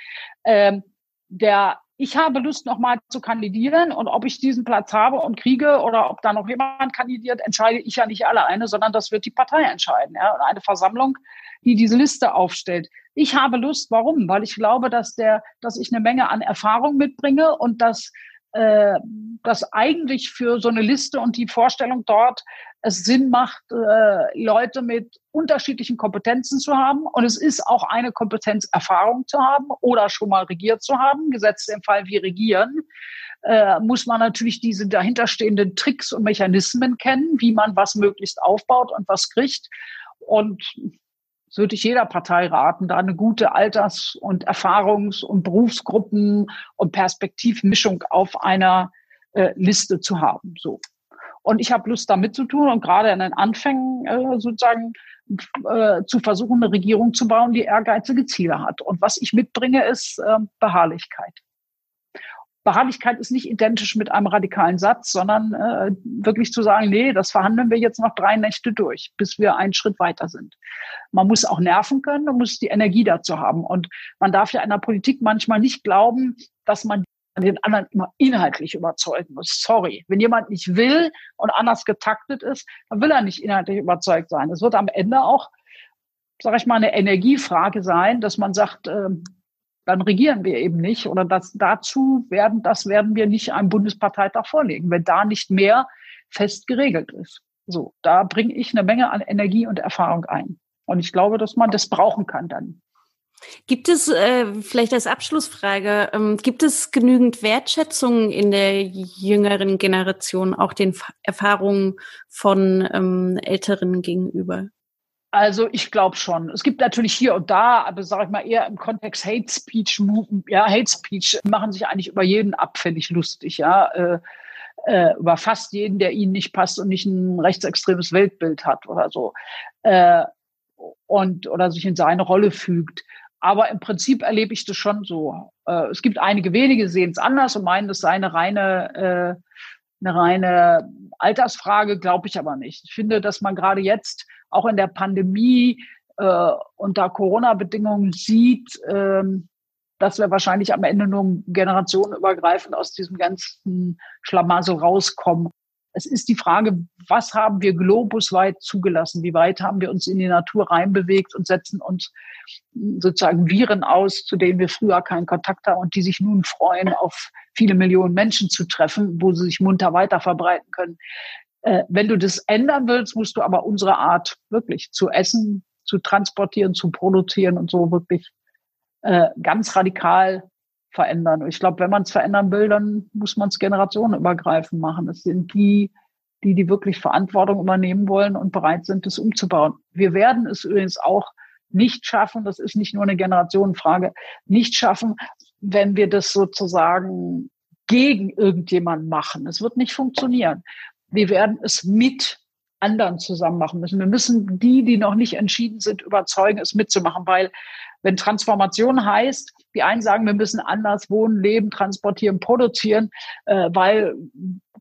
Ähm, der ich habe Lust, nochmal zu kandidieren und ob ich diesen Platz habe und kriege oder ob da noch jemand kandidiert, entscheide ich ja nicht alleine, sondern das wird die Partei entscheiden. Ja? Und eine Versammlung, die diese Liste aufstellt. Ich habe Lust, warum? Weil ich glaube, dass der, dass ich eine Menge an Erfahrung mitbringe und dass äh, dass eigentlich für so eine Liste und die Vorstellung dort es Sinn macht, äh, Leute mit unterschiedlichen Kompetenzen zu haben. Und es ist auch eine Kompetenz, Erfahrung zu haben oder schon mal regiert zu haben. Gesetzt im Fall wie regieren, äh, muss man natürlich diese dahinterstehenden Tricks und Mechanismen kennen, wie man was möglichst aufbaut und was kriegt. Und das würde ich jeder Partei raten, da eine gute Alters- und Erfahrungs- und Berufsgruppen- und Perspektivmischung auf einer äh, Liste zu haben. So. Und ich habe Lust, damit zu tun und gerade in den Anfängen äh, sozusagen äh, zu versuchen, eine Regierung zu bauen, die ehrgeizige Ziele hat. Und was ich mitbringe, ist äh, Beharrlichkeit. Beharrlichkeit ist nicht identisch mit einem radikalen Satz, sondern äh, wirklich zu sagen, nee, das verhandeln wir jetzt noch drei Nächte durch, bis wir einen Schritt weiter sind. Man muss auch nerven können, man muss die Energie dazu haben. Und man darf ja in der Politik manchmal nicht glauben, dass man den anderen immer inhaltlich überzeugen muss. Sorry. Wenn jemand nicht will und anders getaktet ist, dann will er nicht inhaltlich überzeugt sein. Es wird am Ende auch, sage ich mal, eine Energiefrage sein, dass man sagt, ähm, dann regieren wir eben nicht. Oder das, dazu werden, das werden wir nicht einem Bundesparteitag vorlegen, wenn da nicht mehr fest geregelt ist. So, da bringe ich eine Menge an Energie und Erfahrung ein. Und ich glaube, dass man das brauchen kann dann. Gibt es, äh, vielleicht als Abschlussfrage, ähm, gibt es genügend Wertschätzung in der jüngeren Generation auch den Erfahrungen von ähm, Älteren gegenüber? Also ich glaube schon. Es gibt natürlich hier und da, aber sage ich mal eher im Kontext Hate Speech, ja, Hate Speech machen sich eigentlich über jeden abfällig lustig, ja. Äh, äh, über fast jeden, der ihnen nicht passt und nicht ein rechtsextremes Weltbild hat oder so. Äh, und oder sich in seine Rolle fügt. Aber im Prinzip erlebe ich das schon so. Äh, es gibt einige wenige, sehen es anders und meinen, das sei eine reine, äh, eine reine Altersfrage, glaube ich aber nicht. Ich finde, dass man gerade jetzt auch in der Pandemie äh, unter Corona-Bedingungen sieht, ähm, dass wir wahrscheinlich am Ende nur generationenübergreifend aus diesem ganzen Schlamassel rauskommen. Es ist die Frage, was haben wir globusweit zugelassen? Wie weit haben wir uns in die Natur reinbewegt und setzen uns sozusagen Viren aus, zu denen wir früher keinen Kontakt haben und die sich nun freuen, auf viele Millionen Menschen zu treffen, wo sie sich munter weiter verbreiten können. Äh, wenn du das ändern willst, musst du aber unsere Art wirklich zu essen, zu transportieren, zu produzieren und so wirklich äh, ganz radikal verändern. Ich glaube, wenn man es verändern will, dann muss man es generationenübergreifend machen. Es sind die, die, die wirklich Verantwortung übernehmen wollen und bereit sind, es umzubauen. Wir werden es übrigens auch nicht schaffen, das ist nicht nur eine Generationenfrage, nicht schaffen, wenn wir das sozusagen gegen irgendjemanden machen. Es wird nicht funktionieren wir werden es mit anderen zusammen machen müssen. Wir müssen die, die noch nicht entschieden sind, überzeugen, es mitzumachen, weil wenn Transformation heißt, die einen sagen, wir müssen anders wohnen, leben, transportieren, produzieren, äh, weil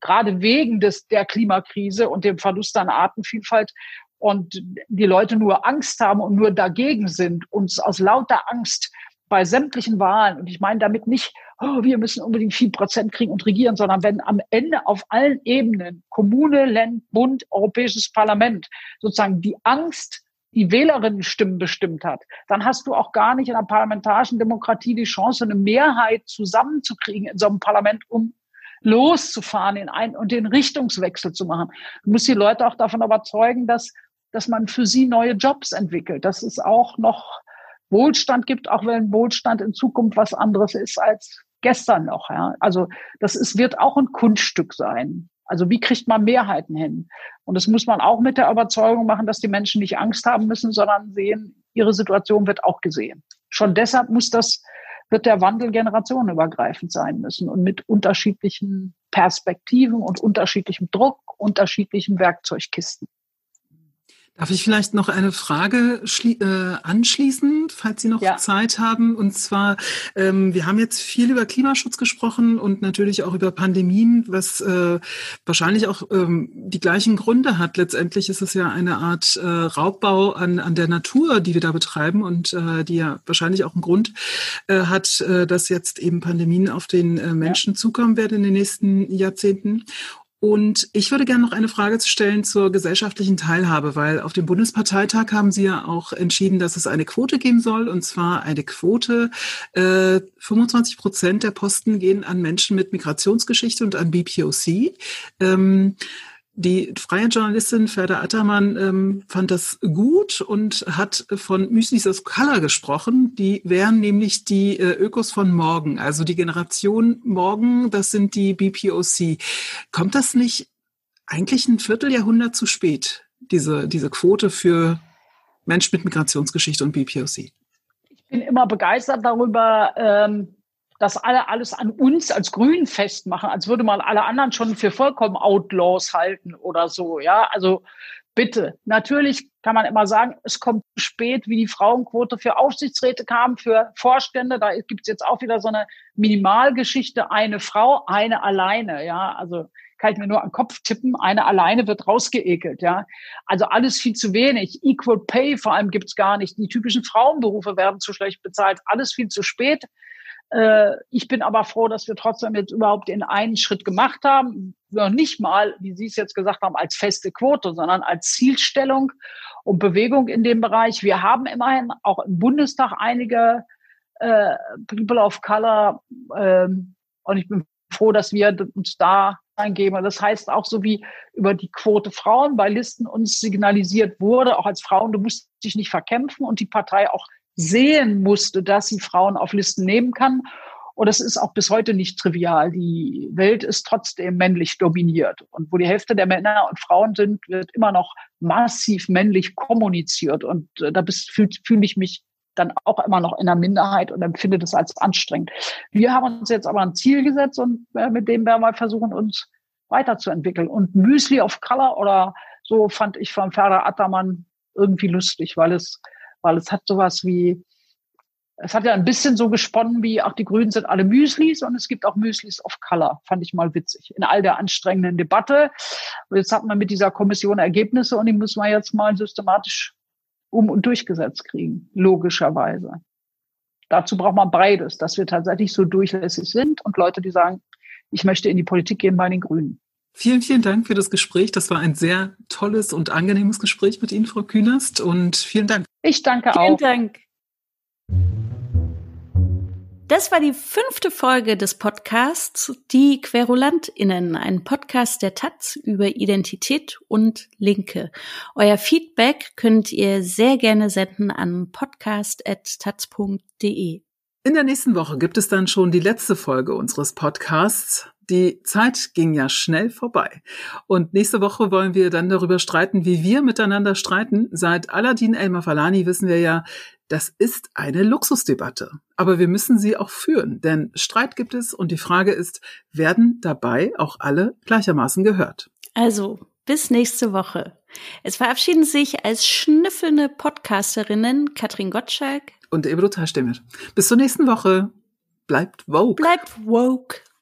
gerade wegen des, der Klimakrise und dem Verlust an Artenvielfalt und die Leute nur Angst haben und nur dagegen sind, uns aus lauter Angst bei sämtlichen Wahlen, und ich meine damit nicht, oh, wir müssen unbedingt viel Prozent kriegen und regieren, sondern wenn am Ende auf allen Ebenen, Kommune, Land, Bund, Europäisches Parlament, sozusagen die Angst die Wählerinnenstimmen bestimmt hat, dann hast du auch gar nicht in der parlamentarischen Demokratie die Chance, eine Mehrheit zusammenzukriegen in so einem Parlament, um loszufahren in ein und den Richtungswechsel zu machen. Du musst die Leute auch davon überzeugen, dass, dass man für sie neue Jobs entwickelt. Das ist auch noch Wohlstand gibt, auch wenn Wohlstand in Zukunft was anderes ist als gestern noch. Ja. Also das ist, wird auch ein Kunststück sein. Also wie kriegt man Mehrheiten hin? Und das muss man auch mit der Überzeugung machen, dass die Menschen nicht Angst haben müssen, sondern sehen, ihre Situation wird auch gesehen. Schon deshalb muss das, wird der Wandel generationenübergreifend sein müssen und mit unterschiedlichen Perspektiven und unterschiedlichem Druck, unterschiedlichen Werkzeugkisten. Darf ich vielleicht noch eine Frage äh, anschließen, falls Sie noch ja. Zeit haben? Und zwar, ähm, wir haben jetzt viel über Klimaschutz gesprochen und natürlich auch über Pandemien, was äh, wahrscheinlich auch ähm, die gleichen Gründe hat. Letztendlich ist es ja eine Art äh, Raubbau an, an der Natur, die wir da betreiben und äh, die ja wahrscheinlich auch einen Grund äh, hat, äh, dass jetzt eben Pandemien auf den äh, Menschen ja. zukommen werden in den nächsten Jahrzehnten. Und ich würde gerne noch eine Frage stellen zur gesellschaftlichen Teilhabe, weil auf dem Bundesparteitag haben Sie ja auch entschieden, dass es eine Quote geben soll, und zwar eine Quote. Äh, 25 Prozent der Posten gehen an Menschen mit Migrationsgeschichte und an BPOC. Ähm, die freie Journalistin Ferda Attermann ähm, fand das gut und hat von Müslis aus Color gesprochen. Die wären nämlich die äh, Ökos von morgen, also die Generation morgen, das sind die BPOC. Kommt das nicht eigentlich ein Vierteljahrhundert zu spät, diese, diese Quote für Menschen mit Migrationsgeschichte und BPOC? Ich bin immer begeistert darüber, ähm, das alle alles an uns als Grünen festmachen, als würde man alle anderen schon für vollkommen Outlaws halten oder so. Ja, also bitte. Natürlich kann man immer sagen, es kommt spät, wie die Frauenquote für Aufsichtsräte kam, für Vorstände. Da gibt's jetzt auch wieder so eine Minimalgeschichte, eine Frau, eine alleine. Ja, also kann ich mir nur an den Kopf tippen, eine alleine wird rausgeekelt, ja. Also alles viel zu wenig. Equal Pay vor allem gibt's gar nicht. Die typischen Frauenberufe werden zu schlecht bezahlt. Alles viel zu spät. Äh, ich bin aber froh, dass wir trotzdem jetzt überhaupt den einen Schritt gemacht haben. Noch nicht mal, wie Sie es jetzt gesagt haben, als feste Quote, sondern als Zielstellung und Bewegung in dem Bereich. Wir haben immerhin auch im Bundestag einige äh, People of Color ähm, und ich bin froh, dass wir uns da eingeben. Das heißt auch so wie über die Quote Frauen bei Listen uns signalisiert wurde, auch als Frauen, du musst dich nicht verkämpfen und die Partei auch sehen musste, dass sie Frauen auf Listen nehmen kann. Und das ist auch bis heute nicht trivial. Die Welt ist trotzdem männlich dominiert. Und wo die Hälfte der Männer und Frauen sind, wird immer noch massiv männlich kommuniziert. Und äh, da fühle fühl ich mich dann auch immer noch in der Minderheit und empfinde das als anstrengend. Wir haben uns jetzt aber ein Ziel gesetzt und äh, mit dem werden wir versuchen, uns weiterzuentwickeln. Und Müsli of Color oder so fand ich von Ferda Attermann irgendwie lustig, weil es weil es hat sowas wie, es hat ja ein bisschen so gesponnen wie, auch die Grünen sind alle Müslis und es gibt auch Müslis of Color. Fand ich mal witzig. In all der anstrengenden Debatte. Und jetzt hat man mit dieser Kommission Ergebnisse und die müssen wir jetzt mal systematisch um und durchgesetzt kriegen. Logischerweise. Dazu braucht man beides, dass wir tatsächlich so durchlässig sind und Leute, die sagen, ich möchte in die Politik gehen bei den Grünen. Vielen, vielen Dank für das Gespräch. Das war ein sehr tolles und angenehmes Gespräch mit Ihnen, Frau Künast. Und vielen Dank. Ich danke vielen auch. Vielen Dank. Das war die fünfte Folge des Podcasts Die QuerulantInnen, ein Podcast der Taz über Identität und Linke. Euer Feedback könnt ihr sehr gerne senden an podcast.taz.de. In der nächsten Woche gibt es dann schon die letzte Folge unseres Podcasts. Die Zeit ging ja schnell vorbei. Und nächste Woche wollen wir dann darüber streiten, wie wir miteinander streiten. Seit Aladdin Elmar Falani wissen wir ja, das ist eine Luxusdebatte. Aber wir müssen sie auch führen, denn Streit gibt es und die Frage ist, werden dabei auch alle gleichermaßen gehört? Also, bis nächste Woche. Es verabschieden sich als schnüffelnde Podcasterinnen Katrin Gottschalk und Ebru Taschdemir. Bis zur nächsten Woche. Bleibt woke. Bleibt woke.